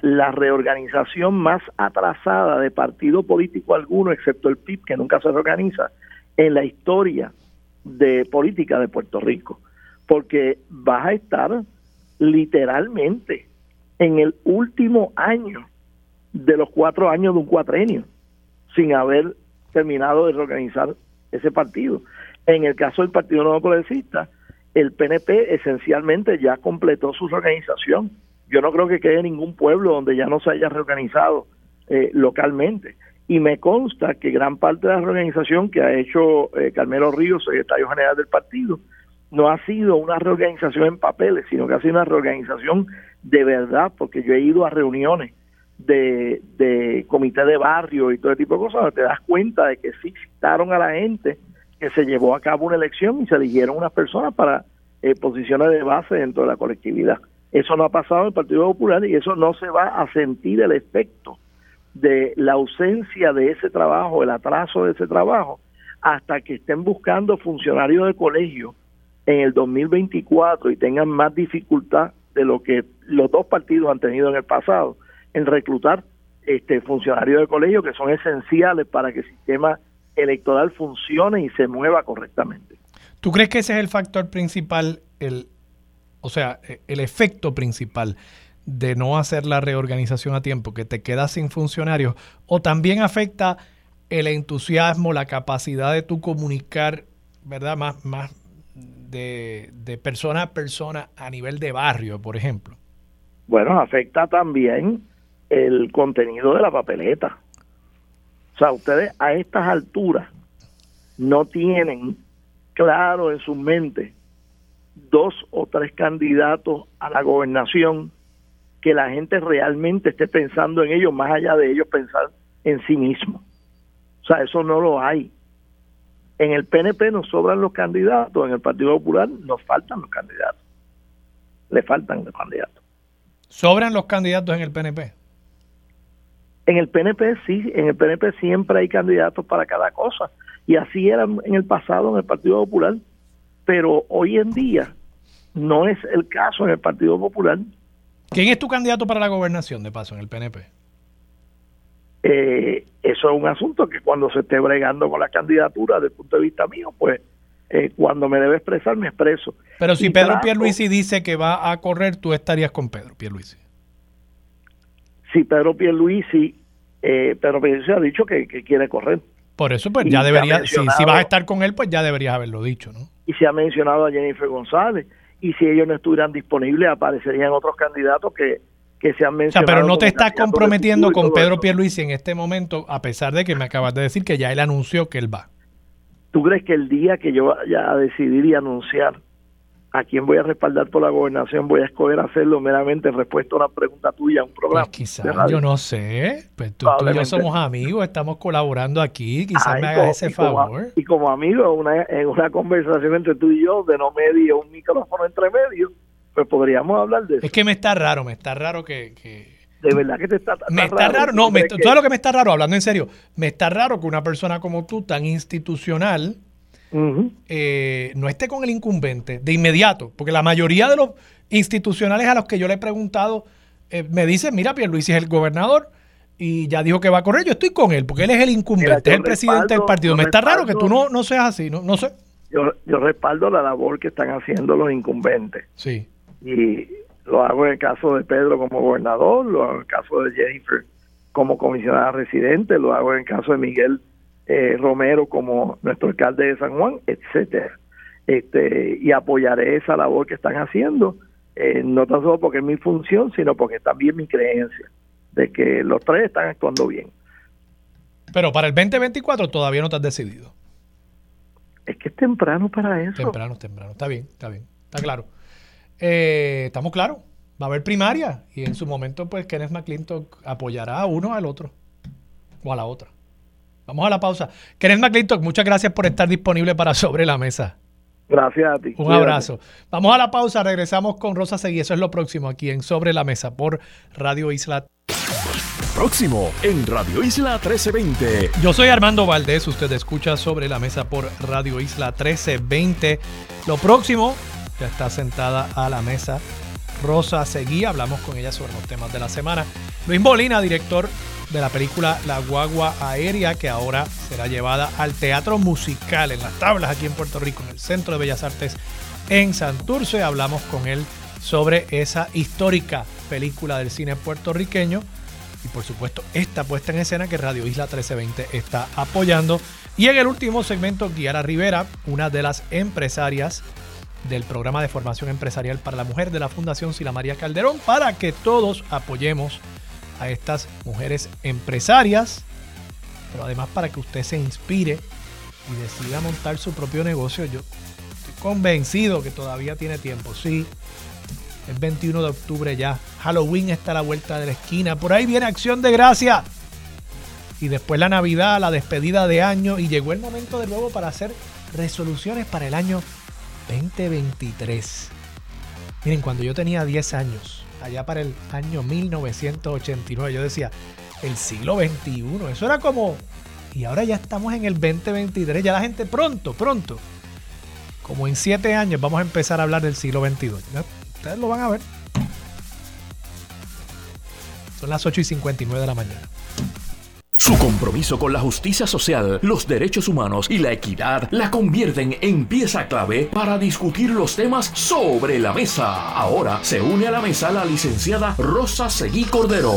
la reorganización más atrasada de partido político alguno excepto el PIB que nunca se reorganiza en la historia de política de Puerto Rico porque vas a estar literalmente en el último año de los cuatro años de un cuatrenio, sin haber terminado de reorganizar ese partido. En el caso del Partido Nuevo Progresista, el PNP esencialmente ya completó su reorganización. Yo no creo que quede ningún pueblo donde ya no se haya reorganizado eh, localmente. Y me consta que gran parte de la reorganización que ha hecho eh, Carmelo Ríos, secretario general del partido, no ha sido una reorganización en papeles, sino que ha sido una reorganización de verdad, porque yo he ido a reuniones de, de comité de barrio y todo tipo de cosas, te das cuenta de que sí citaron a la gente, que se llevó a cabo una elección y se eligieron unas personas para eh, posiciones de base dentro de la colectividad. Eso no ha pasado en el Partido Popular y eso no se va a sentir el efecto de la ausencia de ese trabajo, el atraso de ese trabajo, hasta que estén buscando funcionarios de colegio en el 2024 y tengan más dificultad de lo que los dos partidos han tenido en el pasado en reclutar este funcionarios de colegio que son esenciales para que el sistema electoral funcione y se mueva correctamente. ¿Tú crees que ese es el factor principal, el, o sea, el efecto principal de no hacer la reorganización a tiempo, que te quedas sin funcionarios, o también afecta el entusiasmo, la capacidad de tu comunicar, ¿verdad? Más, más, de, persona a persona a nivel de barrio, por ejemplo? Bueno, afecta también el contenido de la papeleta. O sea, ustedes a estas alturas no tienen claro en su mente dos o tres candidatos a la gobernación que la gente realmente esté pensando en ellos más allá de ellos pensar en sí mismos. O sea, eso no lo hay. En el PNP nos sobran los candidatos, en el Partido Popular nos faltan los candidatos. Le faltan los candidatos. ¿Sobran los candidatos en el PNP? En el PNP sí, en el PNP siempre hay candidatos para cada cosa. Y así era en el pasado en el Partido Popular. Pero hoy en día no es el caso en el Partido Popular. ¿Quién es tu candidato para la gobernación de paso en el PNP? Eh, eso es un asunto que cuando se esté bregando con la candidatura desde el punto de vista mío, pues eh, cuando me debe expresar, me expreso. Pero si Y Pedro trato- Pierluisi dice que va a correr, tú estarías con Pedro Pierluisi. Si Pedro Pierluisi, eh, Pedro Pierluisi ha dicho que, que quiere correr. Por eso, pues Y ya debería, si, si mencionado- vas a estar con él, pues ya deberías haberlo dicho, ¿no? Y se ha mencionado a Jennifer González. Y si ellos no estuvieran disponibles, aparecerían otros candidatos que, que se han O sea, mencionado. pero no te estás comprometiendo con Pedro. Pierluisi en este momento, a pesar de que me acabas de decir que ya él anunció que él va. ¿Tú crees que el día que yo vaya a decidir y anunciar a quién voy a respaldar por la gobernación, voy a escoger hacerlo meramente en respuesta a una pregunta tuya, a un Pues programa? de quizás, yo no sé. Pues tú, tú y yo somos amigos, estamos colaborando aquí. Quizás Ay, me hagas ese y como- favor. y como amigo, una, en una conversación entre tú y yo, de no medio, un micrófono entre medio, pues podríamos hablar de eso. Es que me está raro, me está raro que... que- De verdad que te está, Me está raro, no, ¿Tú me, que- ¿sabes lo que me está raro? Hablando en serio, me está raro que una persona como tú, tan institucional, Eh, no esté con el incumbente de inmediato, porque la mayoría de los institucionales a los que yo le he preguntado eh, me dicen, mira, Pierluisi es el gobernador y ya dijo que va a correr, yo estoy con él, porque él es el incumbente, es el presidente del partido. Me está raro que tú no, no seas así, no, no sé. Yo, yo respaldo la labor que están haciendo los incumbentes. Sí. y lo hago en el caso de Pedro como gobernador, lo hago en el caso de Jennifer como comisionada residente, lo hago en el caso de Miguel eh, Romero como nuestro alcalde de San Juan, etcétera. Este, y apoyaré esa labor que están haciendo, eh, no tan solo porque es mi función, sino porque es también mi creencia de que los tres están actuando bien. Pero para el 2024 todavía no te has decidido. Es que es temprano para eso. Temprano, temprano. Está bien, está bien. Está claro. Eh, Estamos claros. Va a haber primaria y en su momento, pues, Kenneth McClintock apoyará a uno al otro o a la otra. Vamos a la pausa. Kenneth McClintock, muchas gracias por estar disponible para Sobre la Mesa. Gracias a ti. Un Cuídate. abrazo. Vamos a la pausa. Regresamos con Rosa Seguí. Eso es lo próximo aquí en Sobre la Mesa por Radio Isla. Próximo en Radio Isla 1320. Yo soy Armando Valdés. Usted escucha Sobre la Mesa por Radio Isla 1320. Lo próximo, ya está sentada a la mesa Rosa Seguí. Hablamos con ella sobre los temas de la semana. Luis Molina, director de la película La Guagua Aérea, que ahora será llevada al teatro musical en las tablas aquí en Puerto Rico, en el Centro de Bellas Artes en Santurce. Hablamos con él sobre esa histórica película del cine puertorriqueño y por supuesto esta puesta en escena que Radio Isla 1320 está apoyando. Y en el último segmento, Guiara Rivera, una de las empresarias del programa de formación empresarial para la mujer de la Fundación Sila María Calderón, para que todos apoyemos a estas mujeres empresarias, pero además para que usted se inspire y decida montar su propio negocio. Yo estoy convencido que todavía tiene tiempo, sí. El 21 de octubre ya. Halloween está a la vuelta de la esquina. Por ahí viene Acción de Gracia. Y después la Navidad, la despedida de año. Y llegó el momento de nuevo para hacer resoluciones para el año 2023. Miren, cuando yo tenía 10 años, allá para el año 1989, yo decía, el siglo XXI, eso era como... Y ahora ya estamos en el 2023, ya la gente pronto, pronto, como en 7 años vamos a empezar a hablar del siglo XXII. Ya, Ustedes lo van a ver. Son las 8 y 59 de la mañana. Su compromiso con la justicia social, los derechos humanos y la equidad la convierten en pieza clave para discutir los temas sobre la mesa. Ahora se une a la mesa la licenciada Rosa Seguí Cordero.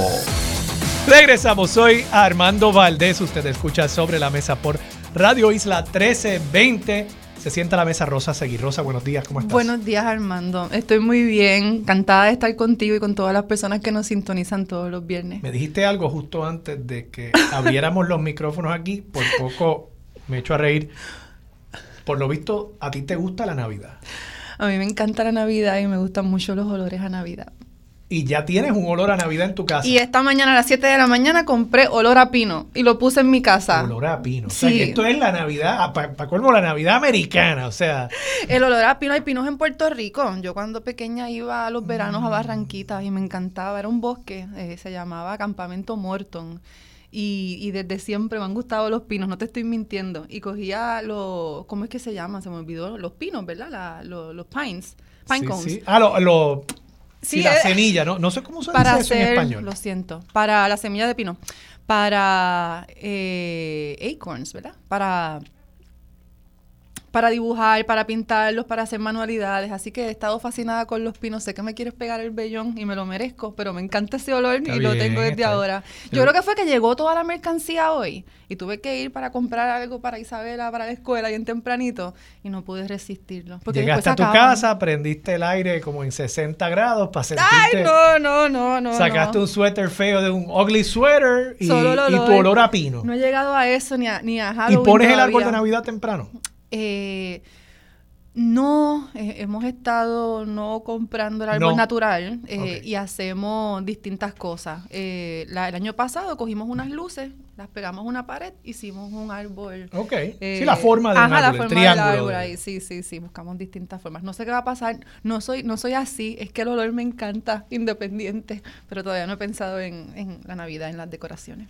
Regresamos, soy Armando Valdés. Usted escucha sobre la mesa por Radio Isla 1320. Se sienta a la mesa Rosa Seguí. Rosa, buenos días, ¿cómo estás? Buenos días, Armando. Estoy muy bien. Encantada de estar contigo y con todas las personas que nos sintonizan todos los viernes. Me dijiste algo justo antes de que (laughs) abriéramos los micrófonos aquí. Por poco me echo a reír. Por lo visto, a ti te gusta la Navidad. A mí me encanta la Navidad y me gustan mucho los olores a Navidad. Y ya tienes un olor a Navidad en tu casa. Y esta mañana a las 7 de la mañana compré olor a pino y lo puse en mi casa. Olor a pino. O sea, que esto es la Navidad, para colmo, la Navidad americana. O sea, El olor a pino, hay pinos en Puerto Rico. Yo cuando pequeña iba a los veranos a Barranquitas y me encantaba. Era un bosque, eh, se llamaba Campamento Morton. Y, y desde siempre me han gustado los pinos, no te estoy mintiendo. Y cogía los, ¿cómo es que se llama? Se me olvidó, los pinos, ¿verdad? La- lo- los pines, pine sí, cones. sí. Ah, lo, lo- sí, Sí, la eh, semilla, ¿no? No sé cómo se para dice eso en español. lo siento, para la semilla de pino, para eh, acorns, ¿verdad? Para para dibujar, para pintarlos, para hacer manualidades. Así que he estado fascinada con los pinos. Sé que me quieres pegar el vellón y me lo merezco, pero me encanta ese olor y lo tengo desde ahora. Yo creo que fue que llegó toda la mercancía hoy y tuve que ir para comprar algo para Isabela, para la escuela bien tempranito y no pude resistirlo. Llegaste a tu casa, prendiste el aire como en 60 grados para sentirte... ¡Ay, no, no, no, no! Sacaste un suéter feo de un ugly sweater y, y tu olor a pino. No he llegado a eso ni a, ni a Halloween ¿Y pones el árbol de Navidad temprano? Eh, no, eh, hemos estado no comprando el árbol natural eh, y hacemos distintas cosas. Eh, el año pasado cogimos unas luces, las pegamos a una pared, hicimos un árbol. Ok. sí, la forma del árbol, la forma del árbol ahí. Sí, sí, sí, buscamos distintas formas. No sé qué va a pasar. No soy, no soy así. Es que el olor me encanta, (laughs) independiente. Pero todavía no he pensado en, en la Navidad, en las decoraciones.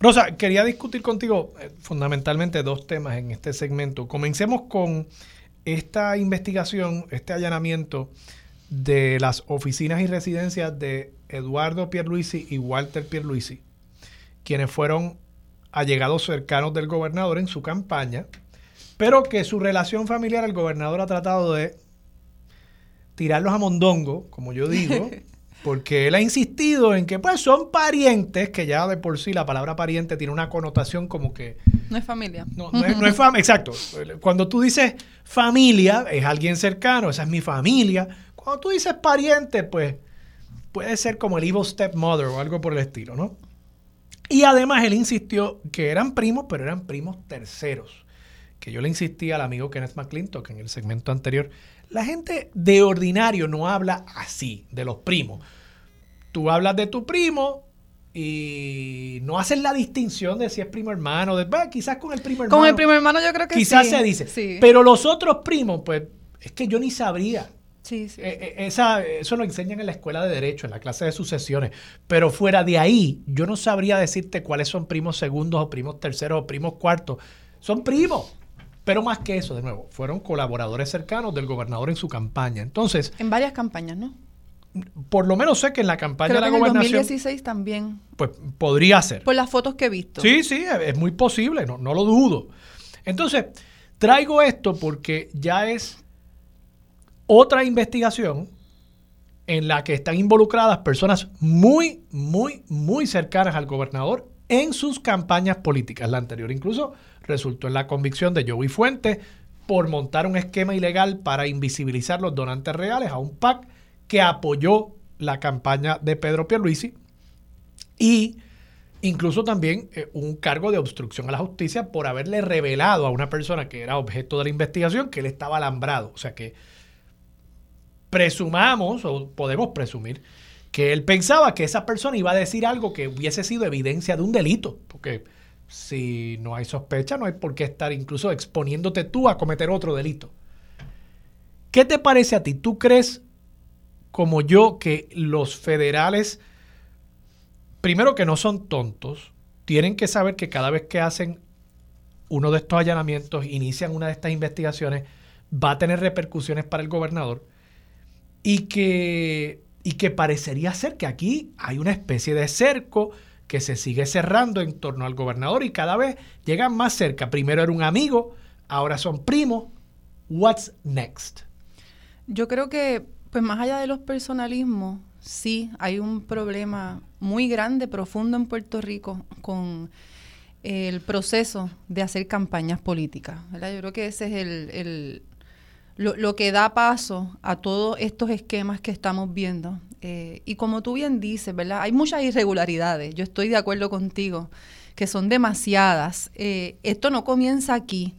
Rosa, quería discutir contigo fundamentalmente dos temas en este segmento. Comencemos con esta investigación, este allanamiento de las oficinas y residencias de Eduardo Pierluisi y Walter Pierluisi, quienes fueron allegados cercanos del gobernador en su campaña, pero que su relación familiar el gobernador ha tratado de tirarlos a mondongo, como yo digo, (laughs) porque él ha insistido en que pues son parientes, que ya de por sí la palabra pariente tiene una connotación como que... No es familia. No, no es, familia, exacto. Cuando tú dices familia, es alguien cercano, esa es mi familia. Cuando tú dices pariente, pues puede ser como el evil stepmother o algo por el estilo, ¿no? Y además él insistió que eran primos, pero eran primos terceros. Que yo le insistí al amigo Kenneth McClintock en el segmento anterior la gente de ordinario no habla así, de los primos. Tú hablas de tu primo y no haces la distinción de si es primo hermano. De, quizás con el primo hermano. Con el primo hermano yo creo que quizás sí. Quizás se dice. Pero los otros primos, pues, es que yo ni sabría. Sí, sí. Eh, eh, esa, eso lo enseñan en la escuela de Derecho, en la clase de sucesiones. Pero fuera de ahí, yo no sabría decirte cuáles son primos segundos o primos terceros o primos cuartos. Son primos. Pero más que eso, de nuevo, fueron colaboradores cercanos del gobernador en su campaña. Entonces. En varias campañas, ¿no? Por lo menos sé que en la campaña de la gobernación. En 2016 también. Pues podría ser. Por las fotos que he visto. Sí, sí, es muy posible, no, no lo dudo. Entonces, traigo esto porque ya es otra investigación en la que están involucradas personas muy, muy, muy cercanas al gobernador en sus campañas políticas. La anterior incluso resultó en la convicción de Joey Fuentes por montar un esquema ilegal para invisibilizar los donantes reales a un PAC que apoyó la campaña de Pedro Pierluisi y incluso también eh, un cargo de obstrucción a la justicia por haberle revelado a una persona que era objeto de la investigación que él estaba alambrado. O sea que presumamos o podemos presumir que él pensaba que esa persona iba a decir algo que hubiese sido evidencia de un delito, porque si no hay sospecha, no hay por qué estar incluso exponiéndote tú a cometer otro delito. ¿Qué te parece a ti? ¿Tú crees, como yo, que los federales, primero que no son tontos, tienen que saber que cada vez que hacen uno de estos allanamientos, inician una de estas investigaciones, va a tener repercusiones para el gobernador y que, y que parecería ser que aquí hay una especie de cerco que se sigue cerrando en torno al gobernador y cada vez llegan más cerca. Primero era un amigo, ahora son primos. What's next? Yo creo que, pues más allá de los personalismos, sí hay un problema muy grande, profundo en Puerto Rico con el proceso de hacer campañas políticas. Yo creo que ese es el, lo, que da paso a todos estos esquemas que estamos viendo. Eh, y como tú bien dices, ¿verdad? Hay muchas irregularidades, yo estoy de acuerdo contigo, que son demasiadas. Eh, esto no comienza aquí.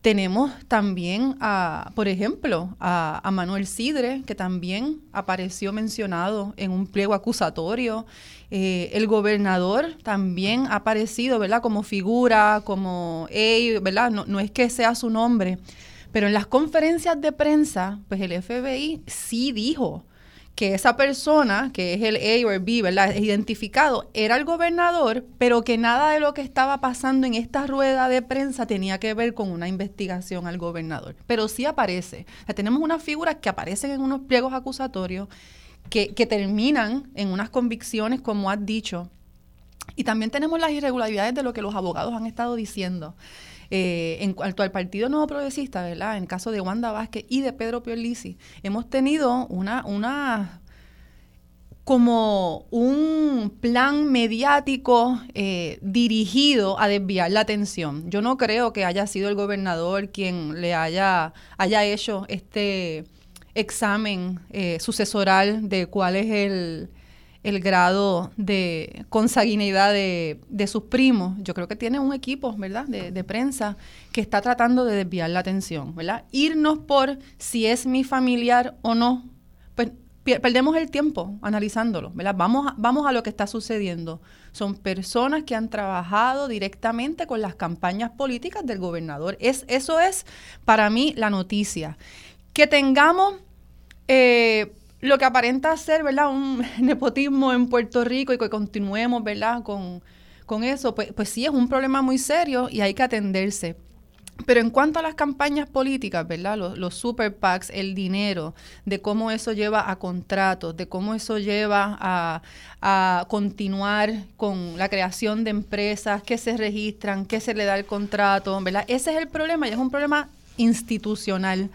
Tenemos también, a, por ejemplo, a, Manuel Sidre, que también apareció mencionado en un pliego acusatorio. Eh, el gobernador también ha aparecido, ¿verdad? Como figura, como, ¿verdad? No, no es que sea su nombre, pero en las conferencias de prensa, pues el FBI sí dijo que esa persona, que es el A o el B, ¿verdad? Identificado, era el gobernador, pero que nada de lo que estaba pasando en esta rueda de prensa tenía que ver con una investigación al gobernador. Pero sí aparece. tenemos unas figuras que aparecen en unos pliegos acusatorios que, que terminan en unas convicciones, como has dicho. Y también tenemos las irregularidades de lo que los abogados han estado diciendo. Eh, en cuanto al Partido Nuevo Progresista, ¿verdad? En el caso de Wanda Vázquez y de Pedro Pierlisi, hemos tenido una, una como un plan mediático eh, dirigido a desviar la atención. Yo no creo que haya sido el gobernador quien le haya, haya hecho este examen eh, sucesoral de cuál es el, grado de consanguinidad de, sus primos. Yo creo que tiene un equipo, ¿verdad?, de, de, prensa que está tratando de desviar la atención, ¿verdad? Irnos por si es mi familiar o no, pues perdemos el tiempo analizándolo, ¿verdad? Vamos a, vamos a lo que está sucediendo. Son personas que han trabajado directamente con las campañas políticas del gobernador. Es, eso es para mí la noticia. Que tengamos eh, lo que aparenta ser, ¿verdad? Un (laughs) nepotismo en Puerto Rico y que continuemos, ¿verdad? Con, con eso, pues, pues sí es un problema muy serio y hay que atenderse. Pero en cuanto a las campañas políticas, ¿verdad? Los, los, super PACs, el dinero, de cómo eso lleva a contratos, de cómo eso lleva a, a, continuar con la creación de empresas, que se registran, que se le da el contrato, ¿verdad? Ese es el problema y es un problema institucional.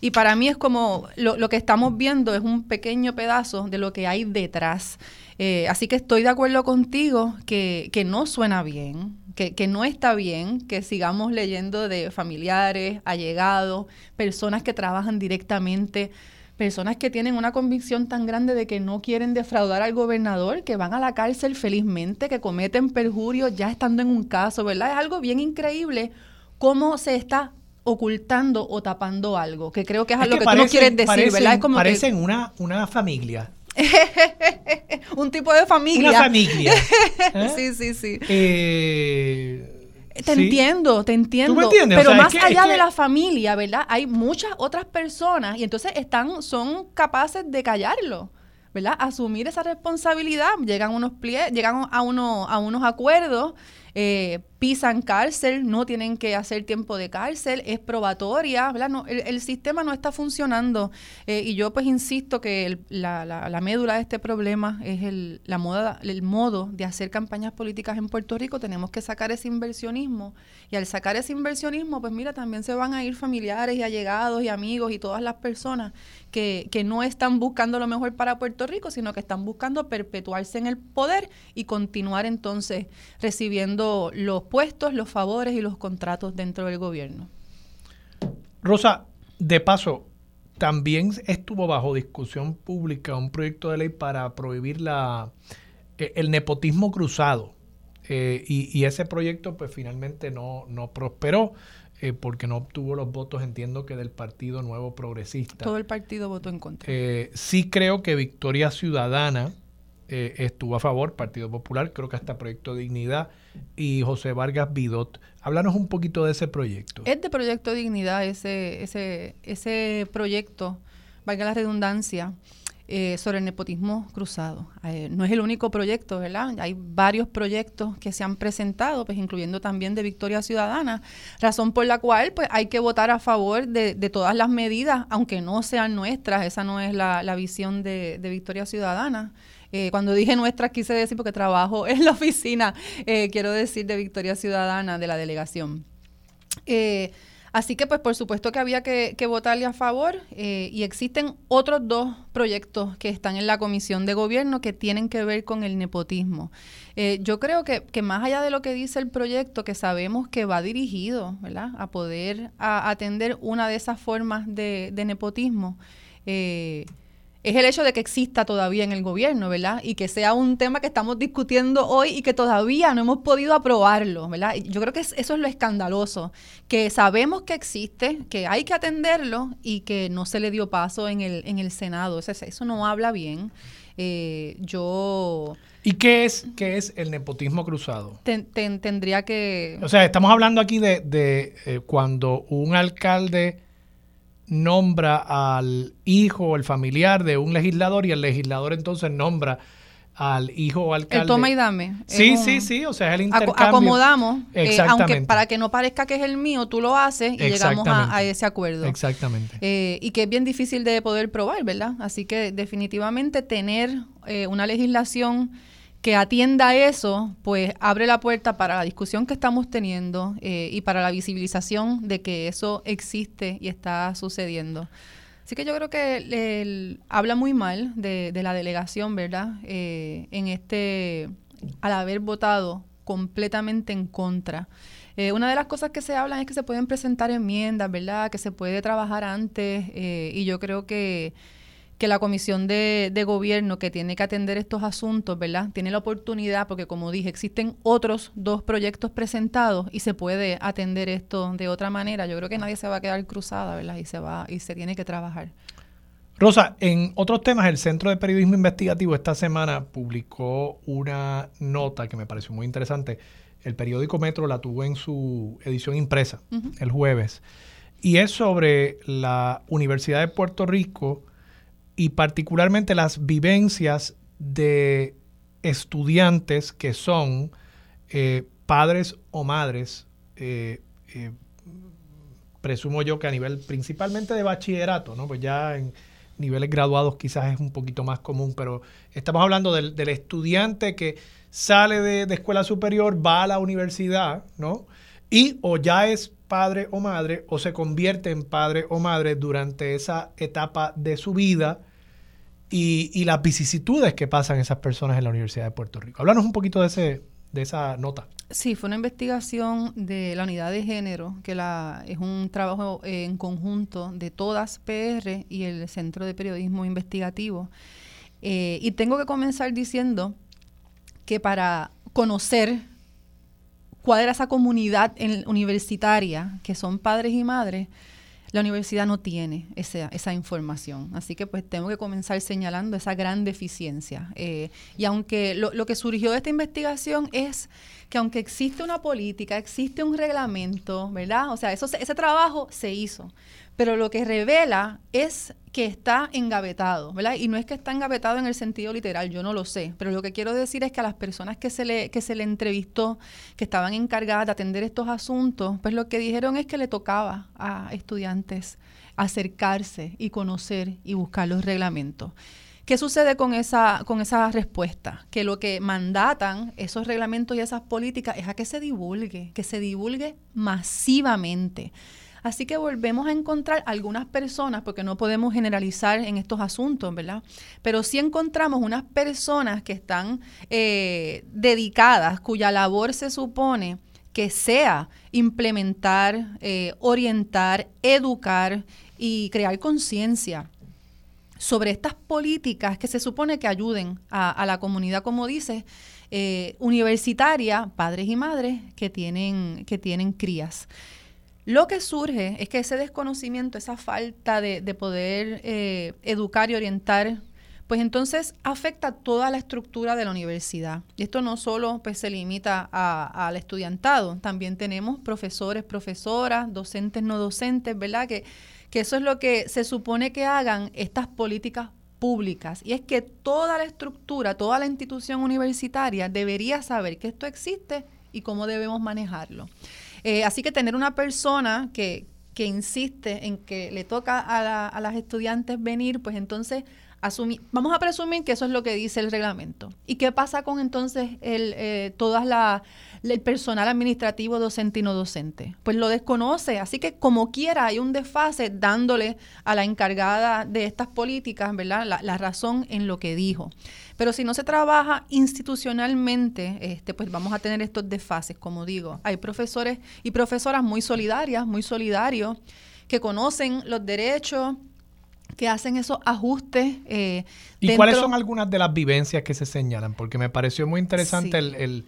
Y para mí es como lo, que estamos viendo es un pequeño pedazo de lo que hay detrás. Eh, así que estoy de acuerdo contigo que, que no suena bien, que, que, no está bien que sigamos leyendo de familiares, allegados, personas que trabajan directamente, personas que tienen una convicción tan grande de que no quieren defraudar al gobernador, que van a la cárcel felizmente, que cometen perjurio ya estando en un caso, ¿verdad? Es algo bien increíble cómo se está ocultando o tapando algo, que creo que es, algo que, tú no quieres decir, ¿verdad? Es como parecen una, una familia. (laughs) un tipo de familia. Una familia. (laughs) ¿eh? sí, sí, sí. Eh, te entiendo, te entiendo. Pero más allá de la familia, ¿verdad? Hay muchas otras personas y entonces están, son capaces de callarlo. ¿verdad? Asumir esa responsabilidad, llegan unos plie llegan a, uno, a unos acuerdos eh, pisan cárcel, no tienen que hacer tiempo de cárcel, es probatoria, ¿verdad? No, el, sistema no está funcionando. Eh, y yo pues insisto que la, la, médula de este problema es el, la moda, el modo de hacer campañas políticas en Puerto Rico, tenemos que sacar ese inversionismo. Y al sacar ese inversionismo pues mira, también se van a ir familiares y allegados y amigos y todas las personas que, no están buscando lo mejor para Puerto Rico, sino que están buscando perpetuarse en el poder y continuar entonces recibiendo los puestos, los favores y los contratos dentro del gobierno. Rosa, de paso, también estuvo bajo discusión pública un proyecto de ley para prohibir la, eh, el nepotismo cruzado. Eh, y, ese proyecto pues finalmente no, no prosperó eh, porque no obtuvo los votos, entiendo que del Partido Nuevo Progresista. Todo el partido votó en contra. sí creo que Victoria Ciudadana eh, estuvo a favor, Partido Popular, creo que hasta Proyecto Dignidad y José Vargas Vidot. Háblanos un poquito de ese proyecto. Es de Proyecto Dignidad, ese, ese, ese proyecto, valga la redundancia, eh, sobre el nepotismo cruzado. Eh, no es el único proyecto, ¿verdad? Hay varios proyectos que se han presentado, pues incluyendo también de Victoria Ciudadana, razón por la cual pues hay que votar a favor de, todas las medidas, aunque no sean nuestras, esa no es la, visión de, Victoria Ciudadana. Eh, cuando dije nuestras quise decir porque trabajo (laughs) en la oficina, quiero decir de Victoria Ciudadana de la delegación. Así que pues por supuesto que había que, votarle a favor y existen otros dos proyectos que están en la comisión de gobierno que tienen que ver con el nepotismo. yo creo que, más allá de lo que dice el proyecto, que sabemos que va dirigido ¿verdad? a poder atender una de esas formas de, nepotismo, es el hecho de que exista todavía en el gobierno, ¿verdad? Y que sea un tema que estamos discutiendo hoy y que todavía no hemos podido aprobarlo, ¿verdad? Yo creo que eso es lo escandaloso, que sabemos que existe, que hay que atenderlo y que no se le dio paso en el, en el Senado. Eso, eso no habla bien. Eh, yo... ¿Y qué es, qué es el nepotismo cruzado? tendría que... O sea, estamos hablando aquí de, de eh, cuando un alcalde nombra al hijo o el familiar de un legislador y el legislador entonces nombra al hijo o alcalde. El toma y dame. Sí, sí, sí, o sea, es el intercambio. Acomodamos, eh, aunque para que no parezca que es el mío, tú lo haces y llegamos a, ese acuerdo. Exactamente. Eh, y que es bien difícil de poder probar, ¿verdad? Así que definitivamente tener eh, una legislación que atienda eso, pues abre la puerta para la discusión que estamos teniendo eh, y para la visibilización de que eso existe y está sucediendo. Así que yo creo que habla muy mal de, la delegación, ¿verdad? Eh, en este, al haber votado completamente en contra. Eh, una de las cosas que se hablan es que se pueden presentar enmiendas, ¿verdad? Que se puede trabajar antes y yo creo que que la comisión de, gobierno que tiene que atender estos asuntos, ¿verdad? Tiene la oportunidad, porque como dije, existen otros dos proyectos presentados y se puede atender esto de otra manera. Yo creo que nadie se va a quedar cruzada, ¿verdad? Y se va y se tiene que trabajar. Rosa, en otros temas, el Centro de Periodismo Investigativo esta semana publicó una nota que me pareció muy interesante. El periódico Metro la tuvo en su edición impresa el jueves. Y es sobre la Universidad de Puerto Rico y particularmente las vivencias de estudiantes que son eh, padres o madres, eh, eh, presumo yo que a nivel principalmente de bachillerato, ¿no? Pues ya en niveles graduados quizás es un poquito más común, pero estamos hablando del, estudiante que sale de, de, escuela superior, va a la universidad, ¿no? Y o ya es padre o madre o se convierte en padre o madre durante esa etapa de su vida y, las vicisitudes que pasan esas personas en la Universidad de Puerto Rico. Háblanos un poquito de, ese, de esa nota. Sí, fue una investigación de la unidad de género, que es un trabajo en conjunto de todas PR y el Centro de Periodismo Investigativo. Eh, y tengo que comenzar diciendo que para conocer cuál era esa comunidad universitaria, que son padres y madres, la universidad no tiene esa, información. Así que pues tengo que comenzar señalando esa gran deficiencia. Eh, y aunque lo, lo que surgió de esta investigación es que aunque existe una política, existe un reglamento, ¿verdad? O sea, eso, ese trabajo se hizo. Pero lo que revela es que está engavetado, ¿verdad? Y no es que está engavetado en el sentido literal, yo no lo sé, pero lo que quiero decir es que a las personas que se le, que se le entrevistó, que estaban encargadas de atender estos asuntos, pues lo que dijeron es que le tocaba a estudiantes acercarse y conocer y buscar los reglamentos. ¿Qué sucede con esa, con esa respuesta? Que lo que mandatan esos reglamentos y esas políticas es a que se divulgue, que se divulgue masivamente. Así que volvemos a encontrar algunas personas, porque no podemos generalizar en estos asuntos, ¿verdad? Pero sí encontramos unas personas que están eh, dedicadas, cuya labor se supone que sea implementar, eh, orientar, educar y crear conciencia sobre estas políticas que se supone que ayuden a, la comunidad, como dice, eh, universitaria, padres y madres que tienen, que tienen crías. Lo que surge es que ese desconocimiento, esa falta de, poder eh, educar y orientar, pues entonces afecta toda la estructura de la universidad. Y esto no solo pues, se limita al estudiantado, también tenemos profesores, profesoras, docentes, no docentes, ¿verdad? Que, que eso es lo que se supone que hagan estas políticas públicas. Y es que toda la estructura, toda la institución universitaria debería saber que esto existe y cómo debemos manejarlo. Eh, así que tener una persona que, que insiste en que le toca a, a las estudiantes venir, pues entonces vamos a presumir que eso es lo que dice el reglamento. ¿Y qué pasa con entonces el, eh, todas la, el personal administrativo docente y no docente? Pues lo desconoce, así que como quiera hay un desfase dándole a la encargada de estas políticas, ¿verdad? La, la razón en lo que dijo. Pero si no se trabaja institucionalmente, este, pues vamos a tener estos desfases, como digo. Hay profesores y profesoras muy solidarias, muy solidarios, que conocen los derechos, que hacen esos ajustes. Eh, ¿Y cuáles son algunas de las vivencias que se señalan? Porque me pareció muy interesante el,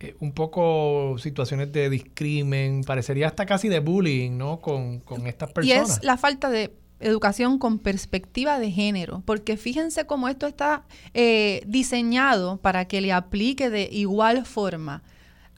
eh, un poco situaciones de discrimen, parecería hasta casi de bullying, ¿no? Con, con estas personas. Y es la falta de educación con perspectiva de género, porque fíjense cómo esto está eh, diseñado para que le aplique de igual forma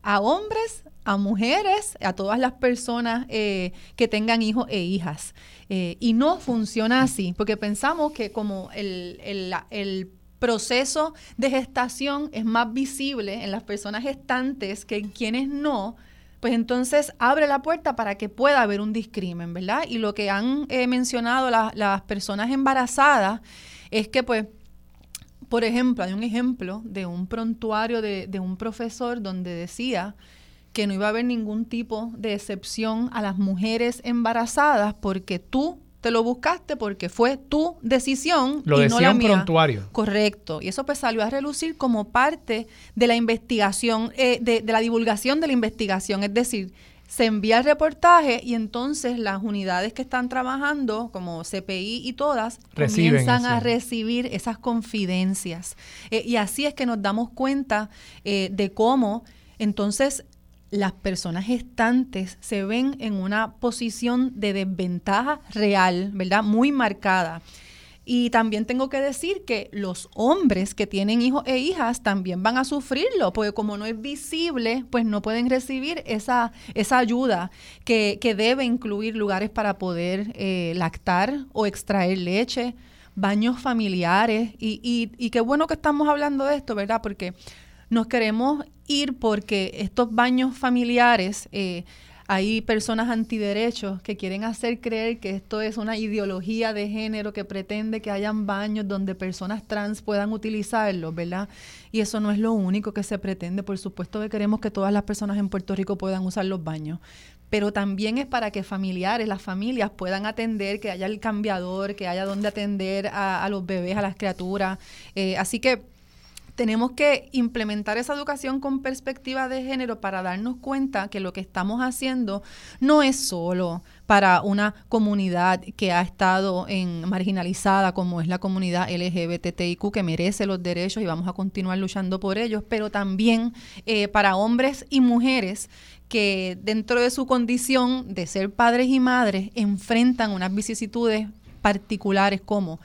a hombres, a mujeres, a todas las personas eh, que tengan hijos e hijas. Eh, y no funciona así, porque pensamos que como el, proceso de gestación es más visible en las personas gestantes que en quienes no, pues entonces abre la puerta para que pueda haber un discrimen, ¿verdad? Y lo que han eh, mencionado las personas embarazadas es que pues Por ejemplo, hay un ejemplo de un prontuario de un profesor donde decía que no iba a haber ningún tipo de excepción a las mujeres embarazadas porque tú te lo buscaste porque fue tu decisión lo y decía no la un mía. prontuario. Correcto. Y eso pues salió a relucir como parte de la investigación, eh, de, de la divulgación de la investigación. Es decir, se envía el reportaje y entonces las unidades que están trabajando, como CPI y todas, Reciben comienzan a recibir esas confidencias. Eh, y así es que nos damos cuenta eh, de cómo entonces las personas gestantes se ven en una posición de desventaja real, ¿verdad? Muy marcada. Y también tengo que decir que los hombres que tienen hijos e hijas también van a sufrirlo, porque como no es visible, pues no pueden recibir esa, esa ayuda que, que debe incluir lugares para poder eh, lactar o extraer leche, baños familiares. Y, y, y qué bueno que estamos hablando de esto, ¿verdad? Porque nos queremos ir porque estos baños familiares, eh, hay personas antiderechos que quieren hacer creer que esto es una ideología de género que pretende que hayan baños donde personas trans puedan utilizarlos, ¿verdad? Y eso no es lo único que se pretende. Por supuesto que queremos que todas las personas en Puerto Rico puedan usar los baños, pero también es para que familiares, las familias puedan atender, que haya el cambiador, que haya donde atender a, los bebés, a las criaturas. Eh, así que tenemos que implementar esa educación con perspectiva de género para darnos cuenta que lo que estamos haciendo no es solo para una comunidad que ha estado en marginalizada como es la comunidad LGBTIQ que merece los derechos y vamos a continuar luchando por ellos, pero también eh, para hombres y mujeres que dentro de su condición de ser padres y madres enfrentan unas vicisitudes particulares como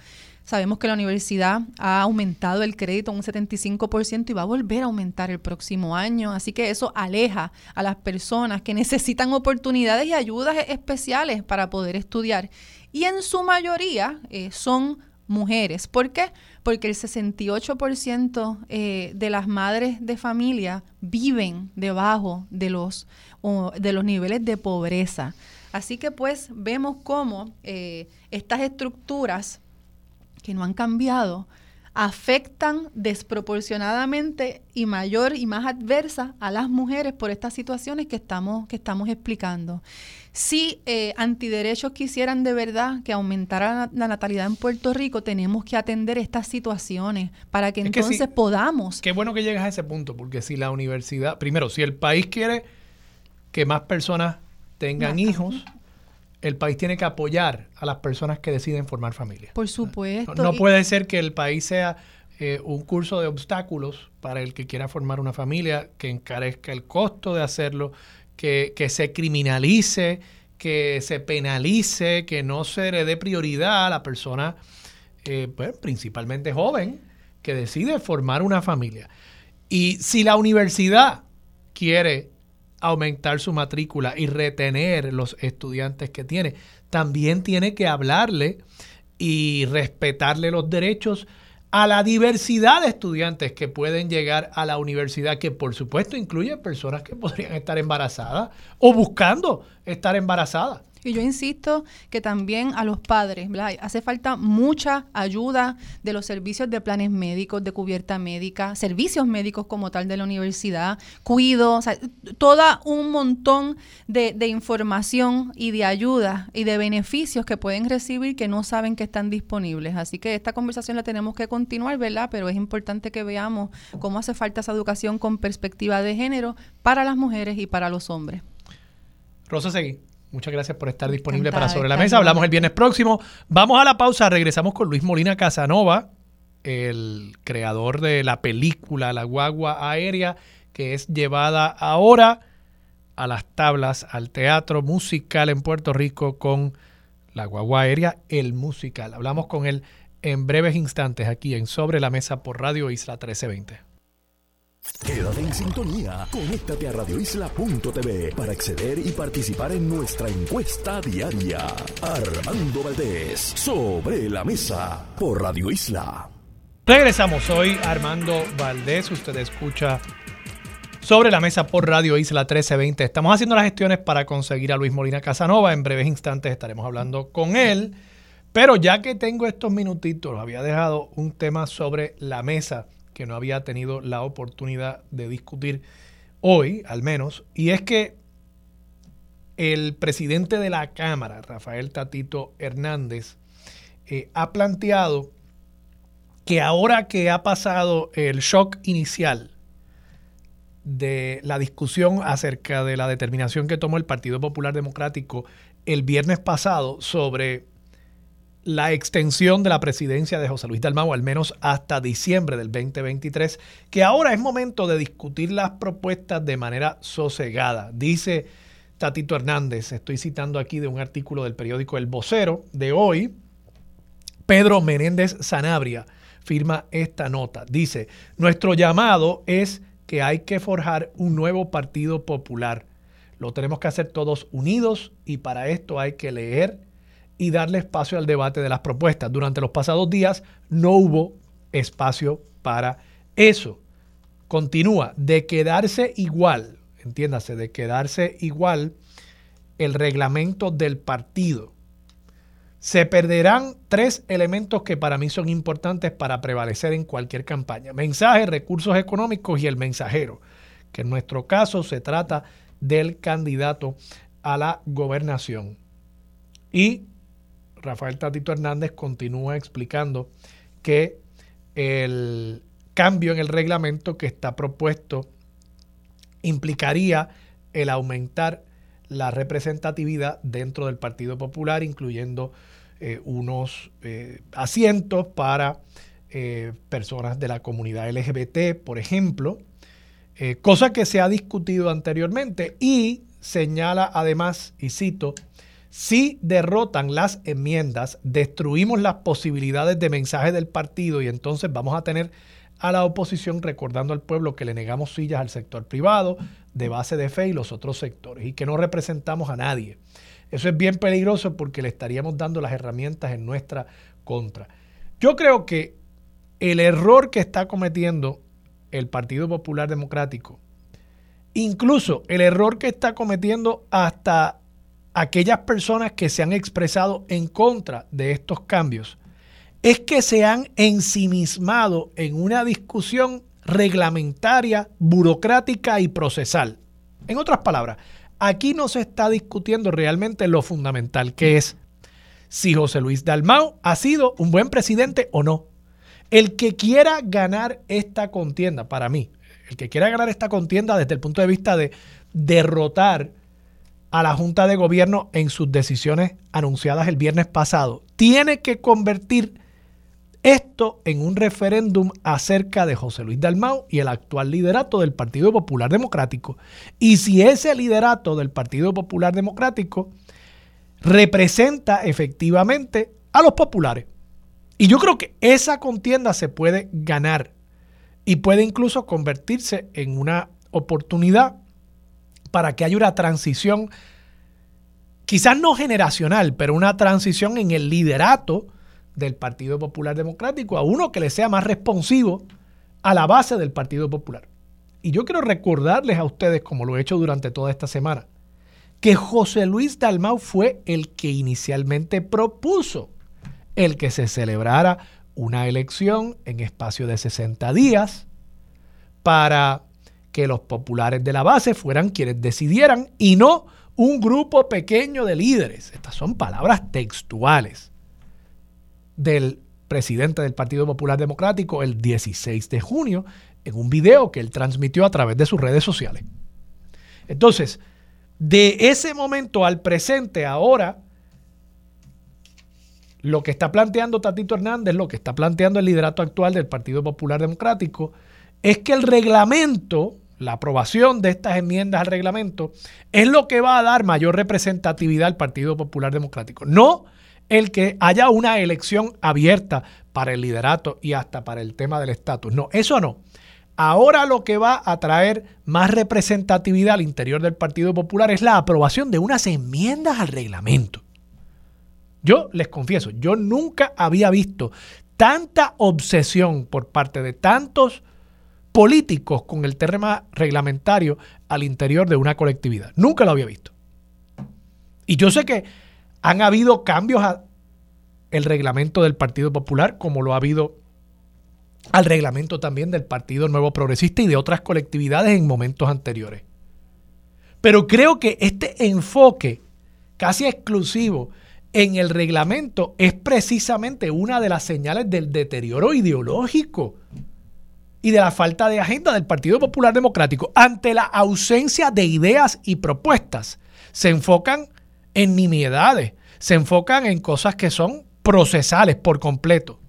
Sabemos que la universidad ha aumentado el crédito un 75% y va a volver a aumentar el próximo año. Así que eso aleja a las personas que necesitan oportunidades y ayudas especiales para poder estudiar. Y en su mayoría eh, son mujeres. ¿Por qué? Porque el 68% eh, de las madres de familia viven debajo de los, o de los niveles de pobreza. Así que pues vemos cómo eh, estas estructuras que no han cambiado afectan desproporcionadamente y mayor y más adversa a las mujeres por estas situaciones que estamos, que estamos explicando. Si eh, antiderechos quisieran de verdad que aumentara la, natalidad en Puerto Rico, tenemos que atender estas situaciones para que Es que entonces podamos. Qué bueno que llegas a ese punto, porque si la universidad, primero, si el país quiere que más personas tengan hijos, el país tiene que apoyar a las personas que deciden formar familia. Por supuesto. No, puede ser que el país sea eh, un curso de obstáculos para el que quiera formar una familia, que encarezca el costo de hacerlo, que, que se criminalice, que se penalice, que no se le dé prioridad a la persona, eh, pues, principalmente joven, que decide formar una familia. Y si la universidad quiere aumentar su matrícula y retener los estudiantes que tiene, también tiene que hablarle y respetarle los derechos a la diversidad de estudiantes que pueden llegar a la universidad, que por supuesto incluye personas que podrían estar embarazadas o buscando estar embarazadas. Y yo insisto que también a los padres, hace falta mucha ayuda de los servicios de planes médicos, de cubierta médica, servicios médicos como tal de la universidad, cuido, o toda un montón de información y de ayuda y de beneficios que pueden recibir que no saben que están disponibles. Así que esta conversación la tenemos que continuar, ¿verdad? Pero es importante que veamos cómo hace falta esa educación con perspectiva de género para las mujeres y para los hombres. Rosa Seguí, muchas gracias por estar disponible Encantada para Sobre la Mesa. Hablamos el viernes próximo. Vamos a la pausa, regresamos con Luis Molina Casanova, el creador de la película La Guagua Aérea, que es llevada ahora a las tablas, al teatro musical en Puerto Rico con La Guagua Aérea, el musical. Hablamos con él en breves instantes aquí en Sobre la Mesa por Radio Isla 1320. Quédate en sintonía. Conéctate a radioisla.tv para acceder y participar en nuestra encuesta diaria. Armando Valdés, sobre la mesa, por Radio Isla. Regresamos, soy Armando Valdés, usted escucha sobre la mesa por Radio Isla 1320. Estamos haciendo las gestiones para conseguir a Luis Molina Casanova, en breves instantes estaremos hablando con él, Pero ya que tengo estos minutitos, había dejado un tema sobre la mesa que no había tenido la oportunidad de discutir hoy, al menos, y es que el presidente de la Cámara, Rafael Tatito Hernández, eh, ha planteado que ahora que ha pasado el shock inicial de la discusión acerca de la determinación que tomó el Partido Popular Democrático el viernes pasado sobre la extensión de la presidencia de José Luis Dalmau, al menos hasta diciembre del 2023, que ahora es momento de discutir las propuestas de manera sosegada. Dice Tatito Hernández, estoy citando aquí de un artículo del periódico El Vocero de hoy, Pedro Menéndez Sanabria firma esta nota. Dice, nuestro llamado es que hay que forjar un nuevo partido popular. Lo tenemos que hacer todos unidos y para esto hay que leer y darle espacio al debate de las propuestas. Durante los pasados días no hubo espacio para eso. Continúa, de quedarse igual, entiéndase, de quedarse igual el reglamento del partido se perderán tres elementos que para mí son importantes para prevalecer en cualquier campaña. Mensaje, recursos económicos y el mensajero, que en nuestro caso se trata del candidato a la gobernación. Y Rafael Tatito Hernández continúa explicando que el cambio en el reglamento que está propuesto implicaría el aumentar la representatividad dentro del Partido Popular, incluyendo eh, unos eh, asientos para eh, personas de la comunidad LGBT, por ejemplo, cosa que se ha discutido anteriormente y señala además, y cito, si derrotan las enmiendas, destruimos las posibilidades de mensaje del partido y entonces vamos a tener a la oposición recordando al pueblo que le negamos sillas al sector privado, de base de fe y los otros sectores y que no representamos a nadie. Eso es bien peligroso porque le estaríamos dando las herramientas en nuestra contra. Yo creo que el error que está cometiendo el Partido Popular Democrático, incluso el error que está cometiendo hasta aquellas personas que se han expresado en contra de estos cambios, es que se han ensimismado en una discusión reglamentaria, burocrática y procesal. En otras palabras, Aquí no se está discutiendo realmente lo fundamental, que es si José Luis Dalmau ha sido un buen presidente o no. El que quiera ganar esta contienda, para mí, el que quiera ganar esta contienda desde el punto de vista de derrotar a la Junta de Gobierno en sus decisiones anunciadas el viernes pasado, tiene que convertir esto en un referéndum acerca de José Luis Dalmau y el actual liderato del Partido Popular Democrático. Y si ese liderato del Partido Popular Democrático representa efectivamente a los populares. Y yo creo que esa contienda se puede ganar y puede incluso convertirse en una oportunidad para que haya una transición, quizás no generacional, pero una transición en el liderato del Partido Popular Democrático a uno que le sea más responsivo a la base del Partido Popular. Y yo quiero recordarles a ustedes, como lo he hecho durante toda esta semana, que José Luis Dalmau fue el que inicialmente propuso el que se celebrara una elección en espacio de 60 días para que los populares de la base fueran quienes decidieran y no un grupo pequeño de líderes. Estas son palabras textuales del presidente del Partido Popular Democrático el 16 de junio en un video que él transmitió a través de sus redes sociales. Entonces, de ese momento al presente, ahora, lo que está planteando Tatito Hernández, lo que está planteando el liderato actual del Partido Popular Democrático, es que el reglamento, la aprobación de estas enmiendas al reglamento, es lo que va a dar mayor representatividad al Partido Popular Democrático. No el que haya una elección abierta para el liderato y hasta para el tema del estatus. No, eso no. Ahora lo que va a traer más representatividad al interior del Partido Popular es la aprobación de unas enmiendas al reglamento. Yo les confieso, yo nunca había visto tanta obsesión por parte de tantos políticos con el tema reglamentario al interior de una colectividad. Nunca lo había visto. Y yo sé que han habido cambios el reglamento del Partido Popular, como lo ha habido al reglamento también del Partido Nuevo Progresista y de otras colectividades en momentos anteriores. Pero creo que este enfoque casi exclusivo en el reglamento es precisamente una de las señales del deterioro ideológico y de la falta de agenda del Partido Popular Democrático. Ante la ausencia de ideas y propuestas, se enfocan en nimiedades, se enfocan en cosas que son procesales por completo.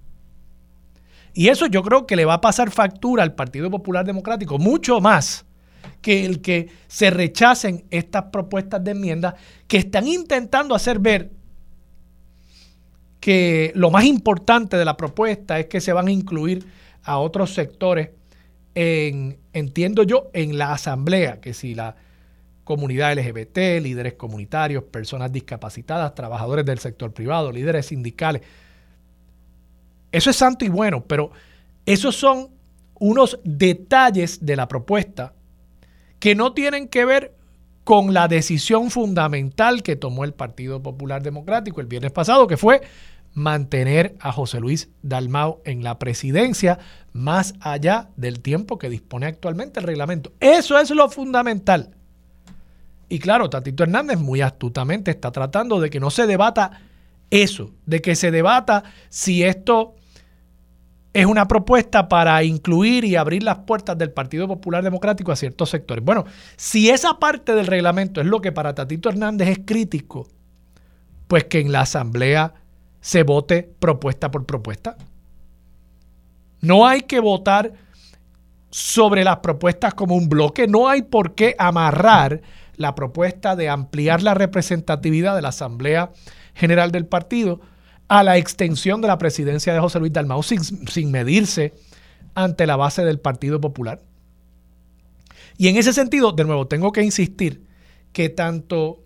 Y eso yo creo que le va a pasar factura al Partido Popular Democrático mucho más que el que se rechacen estas propuestas de enmienda que están intentando hacer ver que lo más importante de la propuesta es que se van a incluir a otros sectores en, entiendo yo, en la asamblea, que si la comunidad LGBT, líderes comunitarios, personas discapacitadas, trabajadores del sector privado, líderes sindicales. Eso es santo y bueno, pero esos son unos detalles de la propuesta que no tienen que ver con la decisión fundamental que tomó el Partido Popular Democrático el viernes pasado, que fue mantener a José Luis Dalmau en la presidencia más allá del tiempo que dispone actualmente el reglamento. Eso es lo fundamental. Y claro, Tatito Hernández muy astutamente está tratando de que no se debata eso, de que se debata si esto es una propuesta para incluir y abrir las puertas del Partido Popular Democrático a ciertos sectores. Bueno, si esa parte del reglamento es lo que para Tatito Hernández es crítico, pues que en la Asamblea se vote propuesta por propuesta. No hay que votar sobre las propuestas como un bloque, no hay por qué amarrar la propuesta de ampliar la representatividad de la Asamblea General del Partido a la extensión de la presidencia de José Luis Dalmau sin, sin medirse ante la base del Partido Popular. Y en ese sentido, de nuevo, tengo que insistir que tanto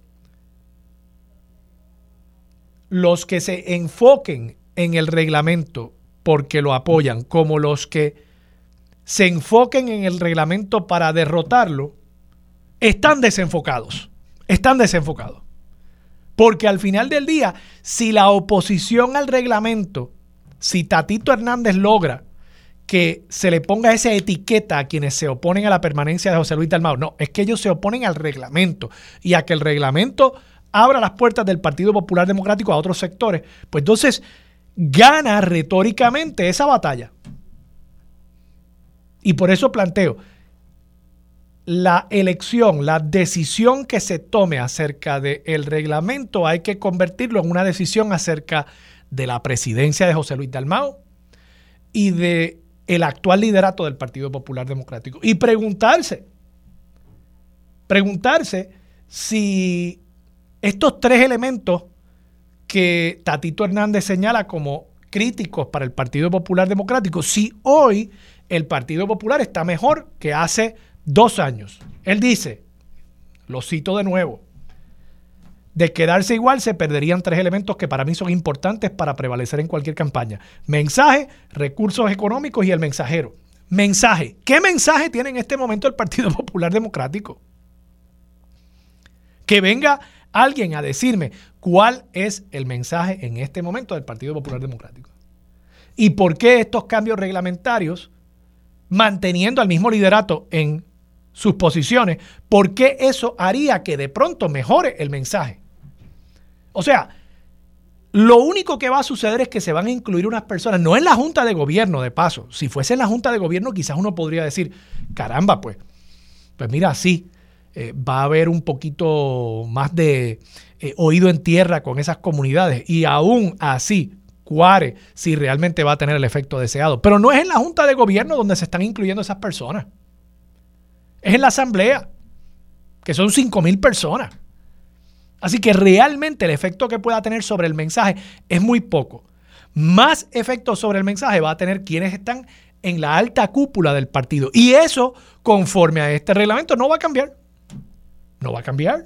los que se enfoquen en el reglamento porque lo apoyan, como los que se enfoquen en el reglamento para derrotarlo, están desenfocados. Están desenfocados. Porque al final del día, si la oposición al reglamento, si Tatito Hernández logra que se le ponga esa etiqueta a quienes se oponen a la permanencia de José Luis Dalmau, no, es que ellos se oponen al reglamento y a que el reglamento abra las puertas del Partido Popular Democrático a otros sectores, pues entonces gana retóricamente esa batalla. Y por eso planteo, la elección, la decisión que se tome acerca del reglamento hay que convertirlo en una decisión acerca de la presidencia de José Luis Dalmao y de el actual liderato del Partido Popular Democrático. Y preguntarse, preguntarse si estos tres elementos que Tatito Hernández señala como críticos para el Partido Popular Democrático, si hoy el Partido Popular está mejor que hace dos años. Él dice, lo cito de nuevo, de quedarse igual se perderían tres elementos que para mí son importantes para prevalecer en cualquier campaña. Mensaje, recursos económicos y el mensajero. Mensaje. ¿Qué mensaje tiene en este momento el Partido (laughs) Popular Democrático? Que venga alguien a decirme cuál es el mensaje en este momento del Partido Popular Democrático. Y por qué estos cambios reglamentarios, manteniendo al mismo liderato en sus posiciones, por qué eso haría que de pronto mejore el mensaje. O sea, lo único que va a suceder es que se van a incluir unas personas, no en la Junta de Gobierno, de paso. Si fuese en la Junta de Gobierno, quizás uno podría decir, caramba, pues, pues mira, sí, eh, va a haber un poquito más de eh, oído en tierra con esas comunidades. Y aún así, cuare si realmente va a tener el efecto deseado. Pero no es en la Junta de Gobierno donde se están incluyendo esas personas. Es en la Asamblea, que son 5 mil personas. Así que realmente el efecto que pueda tener sobre el mensaje es muy poco. Más efecto sobre el mensaje va a tener quienes están en la alta cúpula del partido. Y eso, conforme a este reglamento, no va a cambiar no va a cambiar.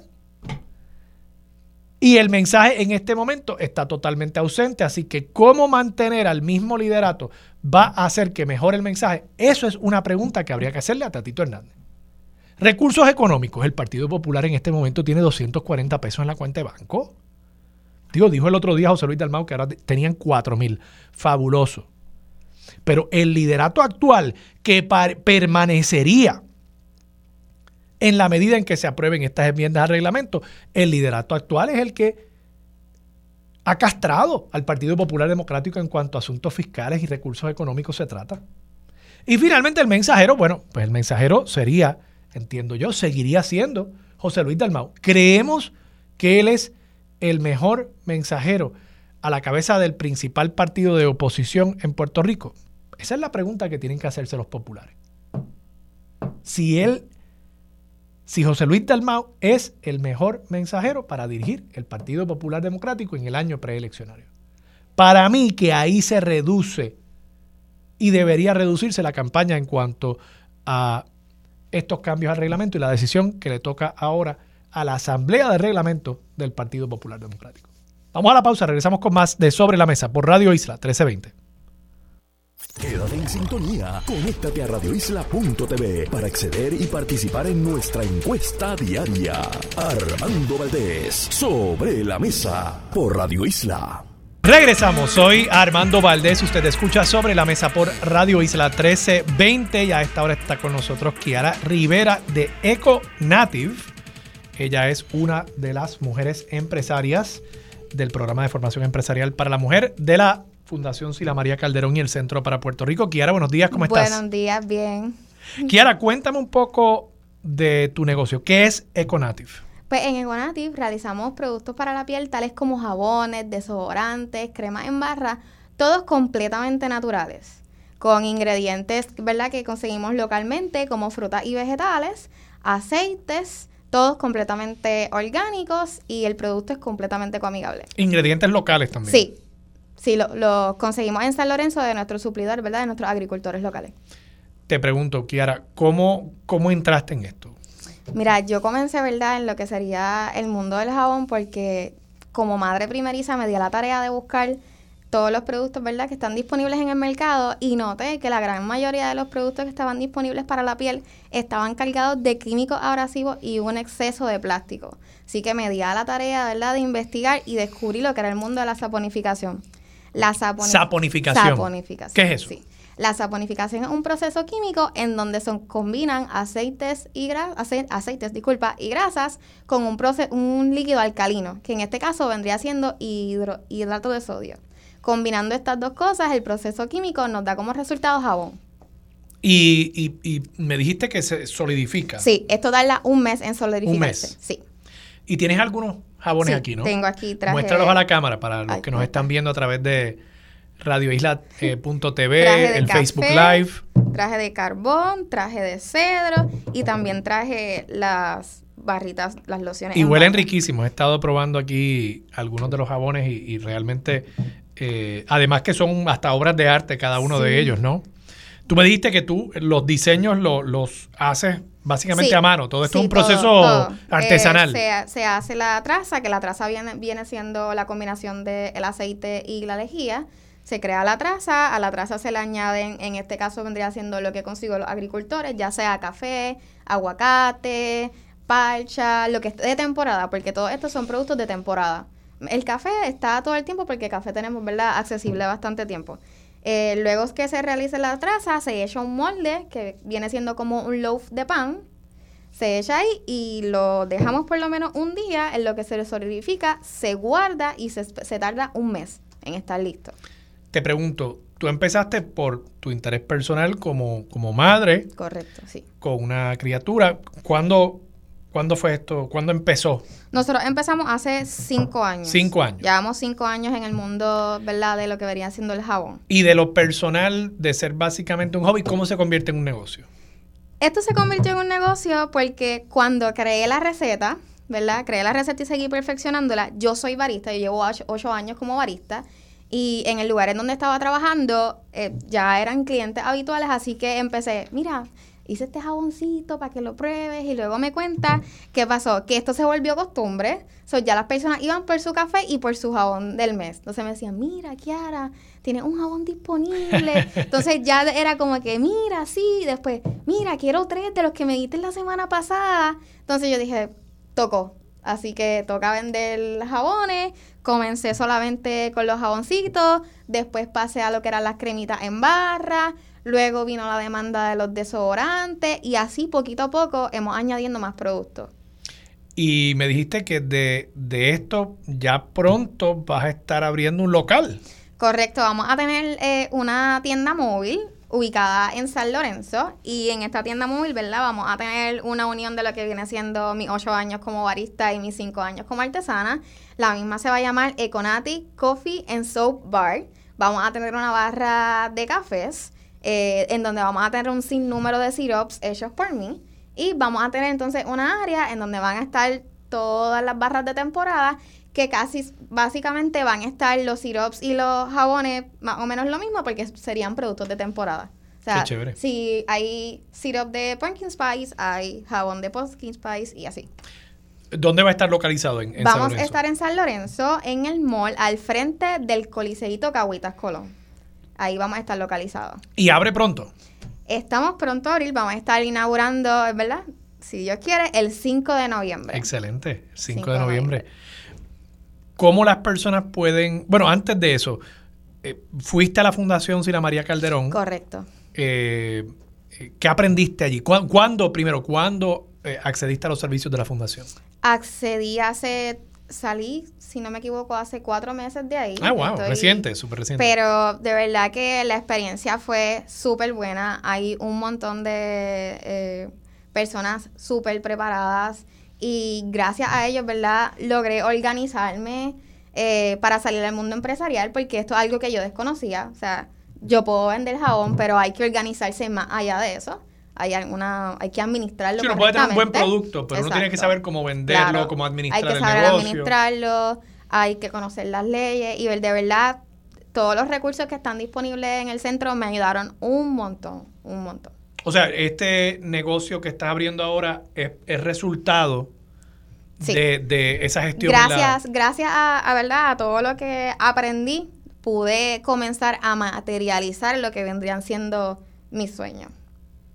Y el mensaje en este momento está totalmente ausente, así que cómo mantener al mismo liderato va a hacer que mejore el mensaje. Eso es una pregunta que habría que hacerle a Tatito Hernández. Recursos económicos. El Partido Popular en este momento tiene 240 pesos en la cuenta de banco. Digo, dijo el otro día José Luis Dalmau que ahora tenían 4 mil. Fabuloso. Pero el liderato actual que permanecería en la medida en que se aprueben estas enmiendas al reglamento, el liderato actual es el que ha castrado al Partido Popular Democrático en cuanto a asuntos fiscales y recursos económicos se trata. Y finalmente el mensajero, bueno, pues el mensajero sería, entiendo yo, seguiría siendo José Luis Dalmau. Creemos que él es el mejor mensajero a la cabeza del principal partido de oposición en Puerto Rico. Esa es la pregunta que tienen que hacerse los populares. Si él si José Luis Dalmau es el mejor mensajero para dirigir el Partido Popular Democrático en el año preeleccionario. Para mí que ahí se reduce y debería reducirse la campaña en cuanto a estos cambios al reglamento y la decisión que le toca ahora a la Asamblea de Reglamento del Partido Popular Democrático. Vamos a la pausa, regresamos con más de Sobre la Mesa por Radio Isla 1320. Quédate en sintonía. Conéctate a radioisla.tv para acceder y participar en nuestra encuesta diaria. Armando Valdés, sobre la mesa, por Radio Isla. Regresamos, soy Armando Valdés, usted escucha sobre la mesa por Radio Isla 1320 y a esta hora está con nosotros Kiara Rivera de Eco Native. Ella es una de las mujeres empresarias del programa de formación empresarial para la mujer de la Fundación Sila María Calderón y el Centro para Puerto Rico. Kiara, buenos días, ¿cómo estás? Buenos días, bien. Kiara, cuéntame un poco de tu negocio. ¿Qué es Econative? Pues en Econative realizamos productos para la piel tales como jabones, desodorantes, cremas en barra, todos completamente naturales, con ingredientes, ¿verdad?, que conseguimos localmente como frutas y vegetales, aceites, todos completamente orgánicos y el producto es completamente coamigable. Ingredientes locales también. Sí, Sí, lo, conseguimos en San Lorenzo de nuestro suplidor, ¿verdad? De nuestros agricultores locales. Te pregunto, Kiara, ¿cómo, cómo entraste en esto? Mira, yo comencé, ¿verdad?, en lo que sería el mundo del jabón porque como madre primeriza me di la tarea de buscar todos los productos, ¿verdad?, que están disponibles en el mercado y noté que la gran mayoría de los productos que estaban disponibles para la piel estaban cargados de químicos abrasivos y un exceso de plástico. Así que me di a la tarea, ¿verdad?, de investigar y descubrí lo que era el mundo de la saponificación. La saponificación. ¿Qué es eso? La saponificación es un proceso químico en donde se combinan aceites y aceites, disculpa, y grasas con un, un líquido alcalino, que en este caso vendría siendo hidrato de sodio. Combinando estas dos cosas, el proceso químico nos da como resultado jabón. Y, y, me dijiste que se solidifica. Sí, esto tarda un mes en solidificarse. Un mes. Sí. ¿Y tienes algunos jabones aquí, ¿no? Tengo aquí traje. Muéstralos a la cámara para los que nos están viendo a través de radioisla.tv, eh, el Facebook Live. Traje de carbón, traje de cedro y también traje las barritas, las lociones. Y huelen riquísimos. He estado probando aquí algunos de los jabones y, realmente, eh, además que son hasta obras de arte cada uno de ellos, ¿no? Tú me dijiste que tú los diseños los haces básicamente a mano. Todo esto es un proceso artesanal. Eh, se, hace la traza, que la traza viene, viene siendo la combinación del aceite y la lejía. Se crea la traza, a la traza se le añaden, en este caso vendría siendo lo que consigo los agricultores, ya sea café, aguacate, palcha, lo que esté de temporada, porque todos estos son productos de temporada. El café está todo el tiempo porque el café tenemos, ¿verdad?, accesible bastante tiempo. Eh, luego que se realice la traza, se echa un molde que viene siendo como un loaf de pan. Se echa ahí y lo dejamos por lo menos un día en lo que se solidifica, se guarda y se, tarda un mes en estar listo. Te pregunto, tú empezaste por tu interés personal como, como madre. Correcto, sí. Con una criatura. ¿Cuándo ¿Cuándo fue esto? ¿Cuándo empezó? Nosotros empezamos hace cinco años. Cinco años. Llevamos cinco años en el mundo, ¿verdad? De lo que vería siendo el jabón. Y de lo personal, de ser básicamente un hobby, ¿cómo se convierte en un negocio? Esto se convirtió en un negocio porque cuando creé la receta, ¿verdad? Creé la receta y seguí perfeccionándola. Yo soy barista, yo llevo ocho, años como barista. Y en el lugar en donde estaba trabajando eh, ya eran clientes habituales, así que empecé, mira, hice este jaboncito para que lo pruebes y luego me cuenta qué pasó, que esto se volvió costumbre, so, ya las personas iban por su café y por su jabón del mes. Entonces me decían, mira, Kiara, tienes un jabón disponible. (laughs) Entonces ya era como que, mira, sí, después, mira, quiero tres de los que me diste la semana pasada. Entonces yo dije, tocó. Así que toca vender jabones. Comencé solamente con los jaboncitos. Después pasé a lo que eran las cremitas en barra. Luego vino la demanda de los desodorantes. Y así poquito a poco hemos añadiendo más productos. Y me dijiste que de, de esto ya pronto vas a estar abriendo un local. Correcto, vamos a tener eh, una tienda móvil ubicada en San Lorenzo y en esta tienda móvil, ¿verdad? Vamos a tener una unión de lo que viene siendo mis ocho años como barista y mis cinco años como artesana. La misma se va a llamar Econati Coffee and Soap Bar. Vamos a tener una barra de cafés eh, en donde vamos a tener un sinnúmero de syrups hechos por mí y vamos a tener entonces una área en donde van a estar todas las barras de temporada que casi básicamente van a estar los syrups y los jabones más o menos lo mismo porque serían productos de temporada. O sea, Qué chévere. si hay syrup de pumpkin spice, hay jabón de pumpkin spice y así. ¿Dónde va a estar localizado? En, en San Vamos a Lorenzo? estar en San Lorenzo, en el mall, al frente del Coliseíto Cahuitas Colón. Ahí vamos a estar localizados. Y abre pronto. Estamos pronto a abrir, vamos a estar inaugurando, ¿verdad? Si Dios quiere, el 5 de noviembre. Excelente. 5 Cinco de de noviembre. ¿Cómo las personas pueden... Bueno, antes de eso, eh, fuiste a la Fundación Sila María Calderón. Correcto. Eh, eh, ¿Qué aprendiste allí? ¿Cuá- ¿Cuándo, primero, cuándo eh, accediste a los servicios de la Fundación? Accedí hace, salí, si no me equivoco, hace cuatro meses de ahí. Ah, wow, Estoy- reciente, súper reciente. Pero de verdad que la experiencia fue súper buena. Hay un montón de eh, personas súper preparadas y gracias a ellos, ¿verdad? Logré organizarme eh, para salir al mundo empresarial porque esto es algo que yo desconocía. O sea, yo puedo vender jabón, pero hay que organizarse más allá de eso. Hay alguna, hay que administrarlo Sí, uno puede tener un buen producto, pero uno tiene que Exacto. saber cómo venderlo, Claro. cómo administrar Hay que el saber negocio. administrarlo, hay que conocer las leyes y ver de verdad todos los recursos que están disponibles en el centro me ayudaron un montón, un montón. O sea, este negocio que estás abriendo ahora es, es resultado Sí. de, de esa gestión. en la- Gracias, gracias a, a verdad a todo lo que aprendí, pude comenzar a materializar lo que vendrían siendo mis sueños.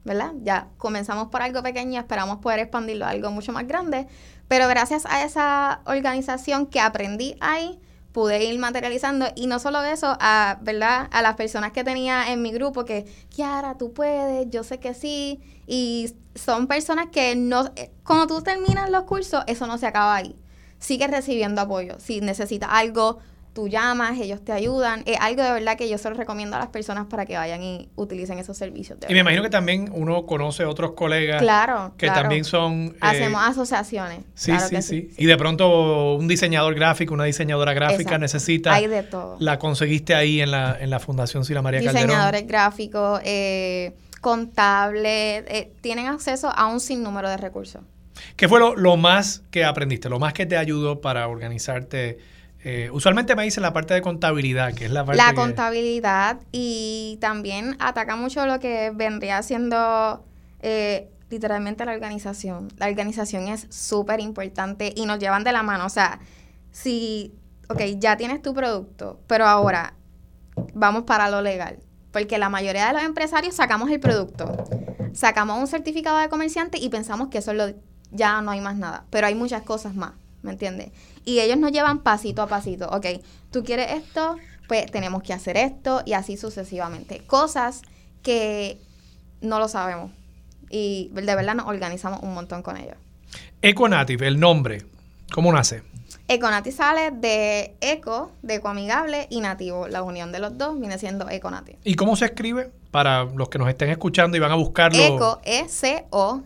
¿Verdad? Ya comenzamos por algo pequeño y esperamos poder expandirlo a algo mucho más grande. Pero gracias a esa organización que aprendí ahí, pude ir materializando. Y no solo eso, a, ¿verdad? A las personas que tenía en mi grupo que, Kiara, tú puedes, yo sé que sí. Y son personas que no, eh, cuando tú terminas los cursos, eso no se acaba ahí. Sigues recibiendo apoyo. Si necesitas algo, tú llamas, ellos te ayudan. Es algo de verdad que yo se lo recomiendo a las personas para que vayan y utilicen esos servicios. Y me imagino que también uno conoce otros colegas Claro, que claro. también son... eh, Hacemos asociaciones. Sí, claro sí, que sí, Y de pronto un disador gráfico, una diseñadora gráfica Exacto. necesita... Hay de todo. La conseguiste ahí en la, en la Fundación Sila María Calderón. Diseñadores gráficos, eh, contables, eh, tienen acceso a un sinnúmero de recursos. ¿Qué fue lo, lo más que aprendiste? Lo más que te ayudó para organizarte. Eh, usualmente me dicen la parte de contabilidad, que es la parte La que- contabilidad y también ataca mucho lo que vendría siendo eh, literalmente la organización. La organización es súper importante y nos llevan de la mano. O sea, si, ok, ya tienes tu producto, pero ahora vamos para lo legal. Porque la mayoría de los empresarios sacamos el producto, sacamos un certificado de comerciante y pensamos que eso es lo, ya no hay más nada. Pero hay muchas cosas más, ¿me entiendes? Y ellos nos llevan pasito a pasito. Ok, tú quieres esto, pues tenemos que hacer esto y así sucesivamente. Cosas que no lo sabemos. Y de verdad nos organizamos un montón con ellos. Econative, el nombre, ¿cómo nace? Econati sale de eco, de ecoamigable y nativo. La unión de los dos viene siendo Econati. ¿Y cómo se escribe? Para los que nos estén escuchando y van a buscarlo. Eco, E-C-O-N-A-T,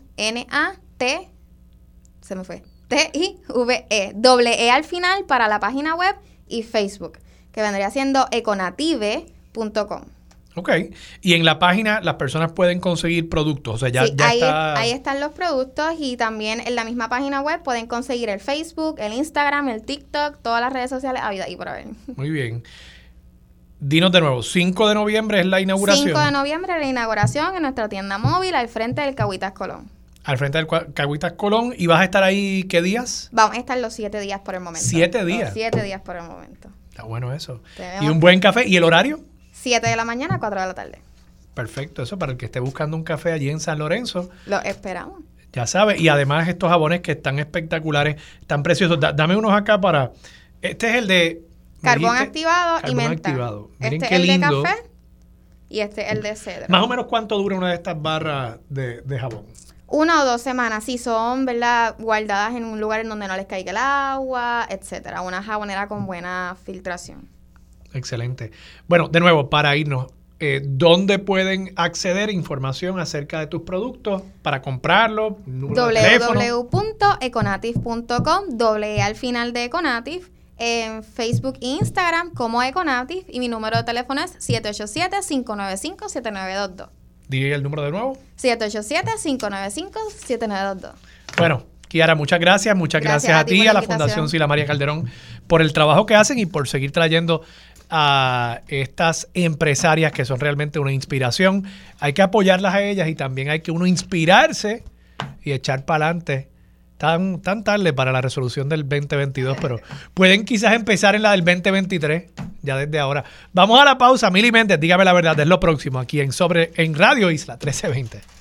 se me fue, T-I-V-E, doble E al final para la página web y Facebook, que vendría siendo econative.com. Ok. Y en la página las personas pueden conseguir productos. O sea, ya, Sí, ya ahí, está. ahí están los productos y también en la misma página web pueden conseguir el Facebook, el Instagram, el TikTok, todas las redes sociales, a vida y por haber. Muy bien. Dinos de nuevo, 5 de noviembre es la inauguración. 5 de noviembre la inauguración en nuestra tienda móvil al frente del Cahuitas Colón. Al frente del Cagüitas Colón. ¿Y vas a estar ahí qué días? Vamos a estar los 7 días por el momento. ¿Siete Los días? siete días por el momento. Está bueno eso. Tenemos- ¿Y un buen café? ¿Y el horario? 7 de la mañana 4 de la tarde. Perfecto, eso para el que esté buscando un café allí en San Lorenzo. Lo esperamos. Ya sabes, y además estos jabones que están espectaculares, están preciosos. Da- dame unos acá para... Este es el de... Carbón dijiste- activado y carbón menta. activado. Miren Este qué es el lindo. de café y este es el de cedro. Más o menos cuánto dura una de estas barras de, de jabón. Una o dos semanas, si son, ¿verdad? Guardadas en un lugar en donde no les caiga el agua, etcétera. Una jabonera con buena filtración. Excelente. Bueno, de nuevo, para irnos, eh, ¿dónde pueden acceder información acerca de tus productos para comprarlos? Www.econative.com, doble E al final de Econative, en Facebook e Instagram como Econative y mi número de teléfono es 787-595-7922. Di el número de nuevo. 787-595-7922. Bueno, Kiara, muchas gracias. Muchas gracias, Gracias a ti por a la. Fundación Sila María Calderón, por el trabajo que hacen y por seguir trayendo a estas empresarias que son realmente una inspiración. Hay que apoyarlas a ellas y también hay que uno inspirarse y echar para adelante. Tan, tan tarde para la resolución del 2022, pero pueden quizás empezar en la del 2023, ya desde ahora. Vamos a la pausa. Mili Méndez, dígame la verdad, es lo próximo aquí en, sobre, en Radio Isla 1320.